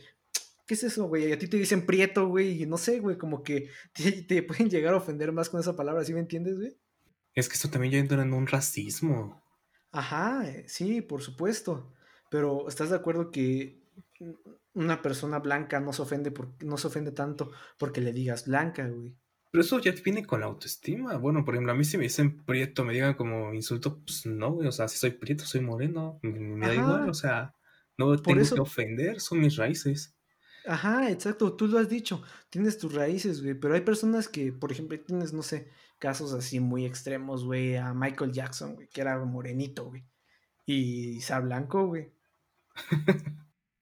S2: ¿Qué es eso, güey? A ti te dicen prieto, güey, y no sé, güey, como que te, pueden llegar a ofender más con esa palabra, ¿sí me entiendes, güey?
S1: Es que esto también ya entra en un racismo.
S2: Ajá, eh, sí, por supuesto. Pero ¿estás de acuerdo que una persona blanca no se ofende por, no se ofende tanto porque le digas blanca, güey?
S1: Pero eso ya viene con la autoestima. Bueno, por ejemplo, a mí si me dicen prieto, me digan como insulto, pues no, güey. O sea, si soy prieto, soy moreno. Me da igual, o sea. No tengo que ofender, son mis raíces.
S2: Ajá, exacto, tú lo has dicho, tienes tus raíces, güey, pero hay personas que, por ejemplo, tienes, no sé, casos así muy extremos, güey, a Michael Jackson, güey, que era morenito, güey, y sea blanco, güey.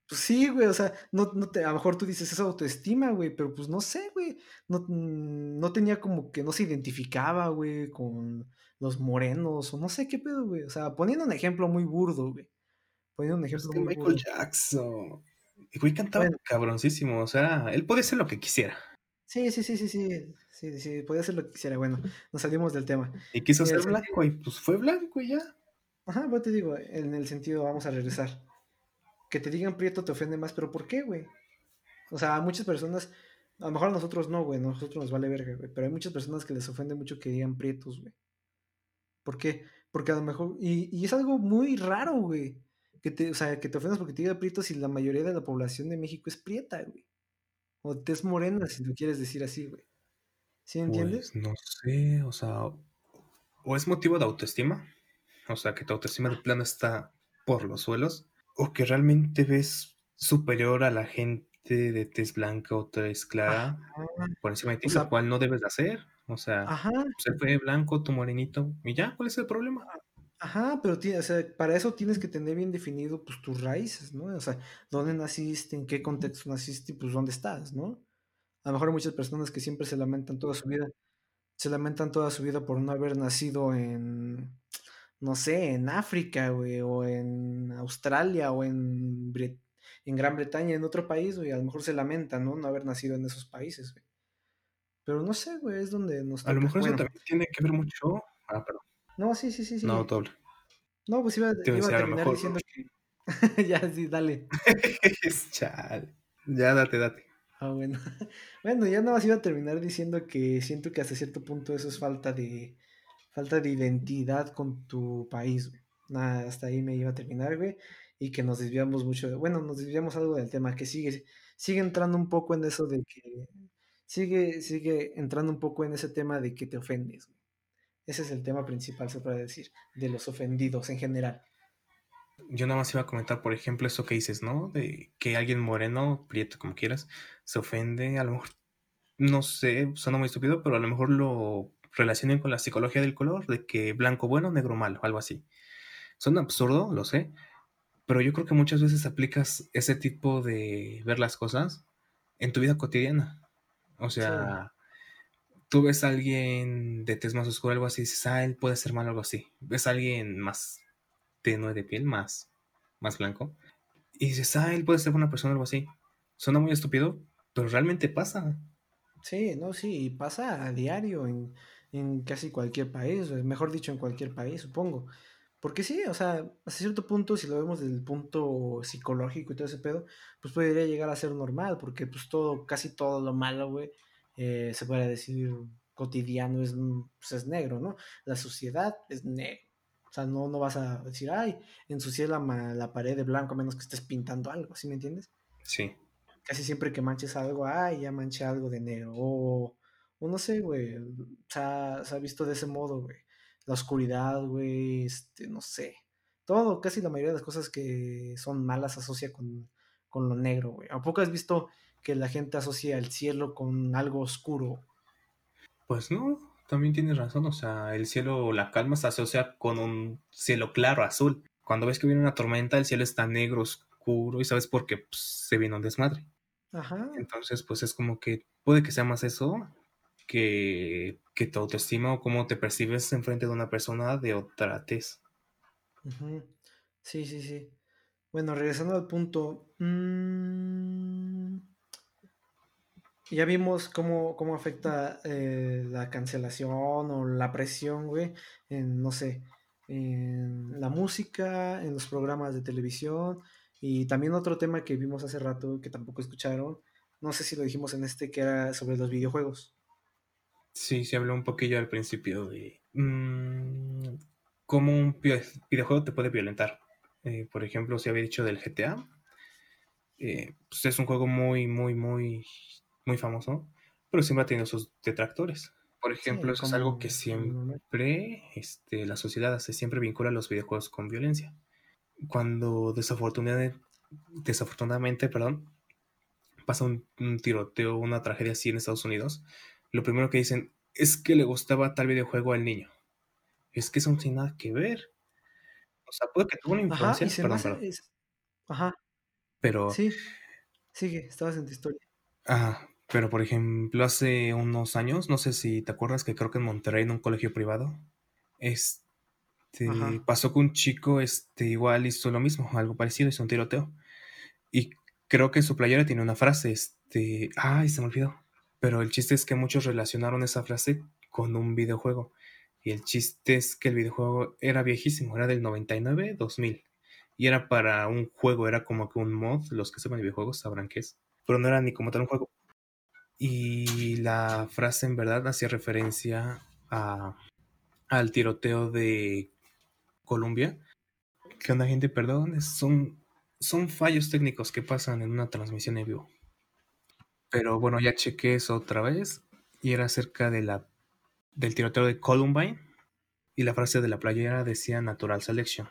S2: pues sí, güey, o sea, no, no te, a lo mejor tú dices esa autoestima, güey, pero pues no sé, güey, no, no tenía como que no se identificaba, güey, con los morenos, o no sé qué pedo, güey, o sea, poniendo un ejemplo muy burdo, güey. Poniendo un ejemplo.
S1: Michael Jackson. Y güey cantaba cabroncísimo. O sea, él podía hacer lo que quisiera.
S2: Sí, sí, sí, sí, sí. Sí, sí, podía hacer lo que quisiera. Bueno, nos salimos del tema.
S1: Y quiso ser blanco y pues fue blanco y ya.
S2: Ajá, pues te digo, en el sentido, vamos a regresar. Que te digan prieto te ofende más, pero ¿por qué, güey? O sea, a muchas personas, a lo mejor a nosotros no, güey, a nosotros nos vale verga, güey, pero hay muchas personas que les ofende mucho que digan prietos, güey. ¿Por qué? Porque a lo mejor, y, y es algo muy raro, güey, que te, o sea, que te ofendas porque te diga prieto si la mayoría de la población de México es prieta, güey. O tez morena, si lo quieres decir así, güey. ¿Sí entiendes?
S1: Pues no sé, o sea, o es motivo de autoestima, o sea, que tu autoestima de plano está por los suelos, o que realmente ves superior a la gente de tez blanca o tez clara por encima de ti, lo cual no debes de hacer. O sea, se fue blanco, tu morenito, y ya, ¿cuál es el problema?
S2: Ajá, pero o sea, para eso tienes que tener bien definido pues tus raíces, ¿no? O sea, dónde naciste, en qué contexto naciste y pues dónde estás, ¿no? A lo mejor hay muchas personas que siempre se lamentan toda su vida, se lamentan toda su vida por no haber nacido en, no sé, en África, güey, o en Australia, o en, en Gran Bretaña, en otro país, güey, a lo mejor se lamentan, ¿no? No haber nacido en esos países, güey. Pero no sé, güey, es donde nos
S1: A lo mejor eso también tiene que ver mucho... Ah, perdón.
S2: No, sí, sí, sí. sí.
S1: No, doble.
S2: No, pues iba, a terminar diciendo que. ya, sí, dale.
S1: Chale. Ya, date, date.
S2: Ah, bueno. bueno, ya nada más iba a terminar diciendo que siento que hasta cierto punto eso es falta de. Falta de identidad con tu país, güey. Nada, hasta ahí me iba a terminar, güey. Y que nos desviamos mucho. De, bueno, nos desviamos algo del tema, que sigue, sigue entrando un poco en eso de que. Sigue, sigue entrando un poco en ese tema de que te ofendes, güey. Ese es el tema principal, se puede decir, de los ofendidos en general.
S1: Yo nada más iba a comentar, por ejemplo, eso que dices, ¿no? De que alguien moreno, prieto, como quieras, se ofende, a lo mejor, no sé, suena muy estúpido, pero a lo mejor lo relacionen con la psicología del color, de que blanco bueno, negro malo, algo así. Suena absurdo, lo sé, pero yo creo que muchas veces aplicas ese tipo de ver las cosas en tu vida cotidiana. O sea, tú ves a alguien de tez más oscura, algo así, y dices, ah, él puede ser malo, algo así. Ves a alguien más tenue de piel, más, más blanco, y dices, ah, él puede ser una persona, algo así. Suena muy estúpido, pero realmente pasa.
S2: Sí, no, sí, pasa a diario en, en casi cualquier país, mejor dicho, en cualquier país, supongo. Porque sí, o sea, a cierto punto, si lo vemos desde el punto psicológico y todo ese pedo, pues podría llegar a ser normal, porque pues todo, casi todo lo malo, güey, eh, se puede decir cotidiano es, pues es negro, ¿no? La sociedad es negro. O sea, no, no vas a decir, ay, ensucié la, la pared de blanco a menos que estés pintando algo, ¿sí me entiendes?
S1: Sí.
S2: Casi siempre que manches algo, ay, ya manché algo de negro. O, o no sé, güey, se ha, se ha visto de ese modo, güey. La oscuridad, güey, este, no sé. Todo, casi la mayoría de las cosas que son malas se asocia con, con lo negro, güey. ¿A poco has visto que la gente asocia el cielo con algo oscuro.
S1: Pues no, también tienes razón, o sea, el cielo, la calma se asocia con un cielo claro, azul. Cuando ves que viene una tormenta, el cielo está negro, oscuro, y sabes por qué pues, se viene un desmadre.
S2: Ajá.
S1: Entonces, pues es como que puede que sea más eso que, que tu autoestima o cómo te percibes enfrente de una persona de otra tez.
S2: Sí, sí, sí. Bueno, regresando al punto. Mmm ya vimos cómo, cómo afecta eh, la cancelación o la presión, güey, en, no sé, en la música, en los programas de televisión. Y también otro tema que vimos hace rato que tampoco escucharon, no sé si lo dijimos en este, que era sobre los videojuegos.
S1: Sí, se habló un poquillo al principio de mm, cómo un videojuego te puede violentar. Eh, por ejemplo, se había dicho del GTA. Eh, pues es un juego muy, muy, muy muy famoso, pero siempre ha tenido sus detractores. Por ejemplo, eso es algo que siempre este, la sociedad hace, siempre vincula los videojuegos con violencia. Cuando desafortunadamente, desafortunadamente perdón, pasa un, tiroteo, una tragedia así en Estados Unidos, lo primero que dicen es que le gustaba tal videojuego al niño. Es que eso no tiene nada que ver. O sea, puede que tuvo una influencia,
S2: Ajá, Ajá.
S1: Pero...
S2: Sí, sigue, estabas en tu historia.
S1: Ajá, pero, por ejemplo, hace unos años, no sé si te acuerdas que creo que en Monterrey, en un colegio privado, este, pasó que un chico este, igual hizo lo mismo, algo parecido, hizo un tiroteo. Y creo que su playera tiene una frase, este, ay, se me olvidó. Pero el chiste es que muchos relacionaron esa frase con un videojuego. Y el chiste es que el videojuego era viejísimo, era del 99, 2000. Y era para un juego, era como que un mod, los que sepan de videojuegos sabrán qué es. Pero no era ni como tal un juego. Y la frase en verdad hacía referencia a, al tiroteo de Colombia. ¿Qué onda, gente? Perdón, son, son fallos técnicos que pasan en una transmisión en vivo. Pero bueno, ya chequé eso otra vez y era acerca de la, del tiroteo de Columbine y la frase de la playera decía Natural Selection,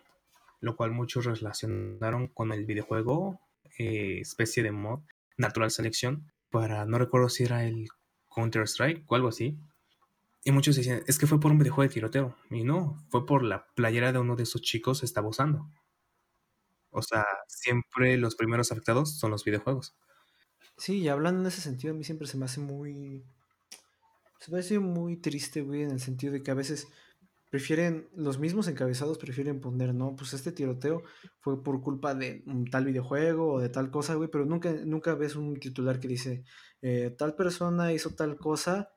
S1: lo cual muchos relacionaron con el videojuego, eh, especie de mod Natural Selection, para, no recuerdo si era el Counter-Strike o algo así. Y muchos decían, es que fue por un videojuego de tiroteo. Y no, fue por la playera de uno de esos chicos estaba usando. O sea, siempre los primeros afectados son los videojuegos.
S2: Sí, y hablando en ese sentido, a mí siempre se me hace muy. Se me hace muy triste, güey, en el sentido de que a veces prefieren, los mismos encabezados prefieren poner, no, pues este tiroteo fue por culpa de un tal videojuego o de tal cosa, güey, pero nunca, nunca ves un titular que dice, eh, tal persona hizo tal cosa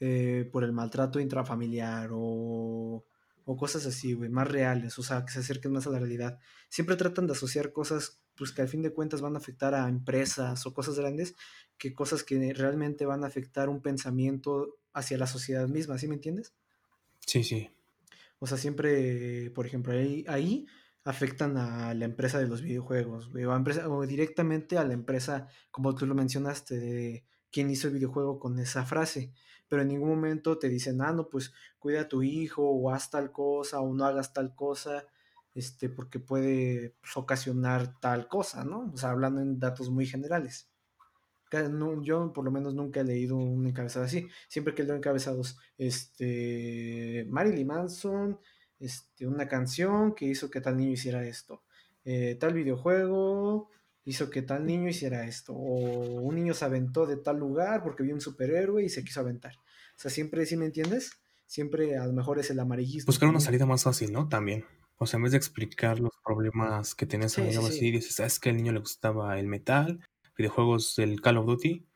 S2: eh, por el maltrato intrafamiliar o, o cosas así, güey, más reales, o sea, que se acerquen más a la realidad. Siempre tratan de asociar cosas, pues que al fin de cuentas van a afectar a empresas o cosas grandes, que cosas que realmente van a afectar un pensamiento hacia la sociedad misma, ¿sí me entiendes?
S1: Sí, sí.
S2: O sea, siempre, por ejemplo, ahí, ahí afectan a la empresa de los videojuegos, o, directamente a la empresa, como tú lo mencionaste, de quién hizo el videojuego con esa frase. Pero en ningún momento te dicen, ah, no, pues cuida a tu hijo, o haz tal cosa, o no hagas tal cosa, este, porque puede pues, ocasionar tal cosa, ¿no? O sea, hablando en datos muy generales yo por lo menos nunca he leído un encabezado así. Siempre que leo encabezados, este, Marilyn Manson, este, una canción que hizo que tal niño hiciera esto. Eh, tal videojuego hizo que tal niño hiciera esto. O un niño se aventó de tal lugar porque vio un superhéroe y se quiso aventar. O sea, siempre, si me entiendes? Siempre a lo mejor es el amarillismo.
S1: Buscar una salida más fácil, ¿no? También. O sea, en vez de explicar los problemas que tienes sí, así, dices, ¿sabes que al niño le gustaba el metal? videojuegos del Call of Duty.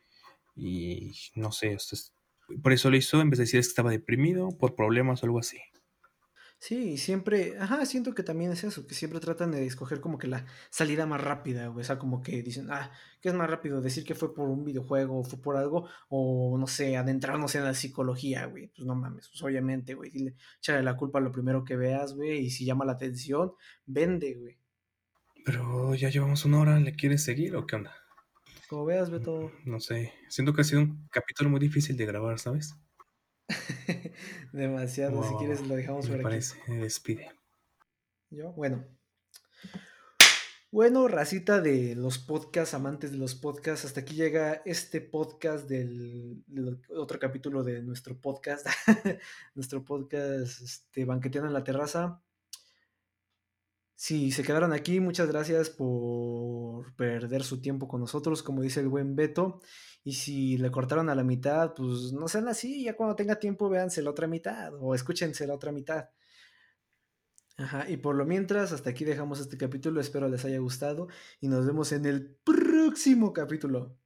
S1: Y no sé, por eso lo hizo en vez de decir que estaba deprimido por problemas o algo así.
S2: Sí, siempre, ajá, siento que también es eso, que siempre tratan de escoger como que la salida más rápida, o sea, como que dicen, ah, ¿qué es más rápido? Decir que fue por un videojuego, o fue por algo, o no sé, adentrarnos en la psicología, güey, pues no mames, pues obviamente, güey, dile, échale la culpa a lo primero que veas, güey, y si llama la atención, vende, güey.
S1: Pero ya llevamos una hora, ¿le quieres seguir o qué onda?
S2: Como veas, Beto.
S1: No sé. Siento que ha sido un capítulo muy difícil de grabar, ¿sabes?
S2: Demasiado. si quieres, lo dejamos
S1: por parece. aquí. despide.
S2: Yo, bueno. Bueno, racita de los podcasts, amantes de los podcasts, hasta aquí llega este podcast del, otro capítulo de nuestro podcast, nuestro podcast este, Banqueteando en la Terraza. Si se quedaron aquí, muchas gracias por perder su tiempo con nosotros, como dice el buen Beto. Y si le cortaron a la mitad, pues no sean así, ya cuando tenga tiempo véanse la otra mitad o escúchense la otra mitad. Ajá, y por lo mientras, hasta aquí dejamos este capítulo, espero les haya gustado y nos vemos en el próximo capítulo.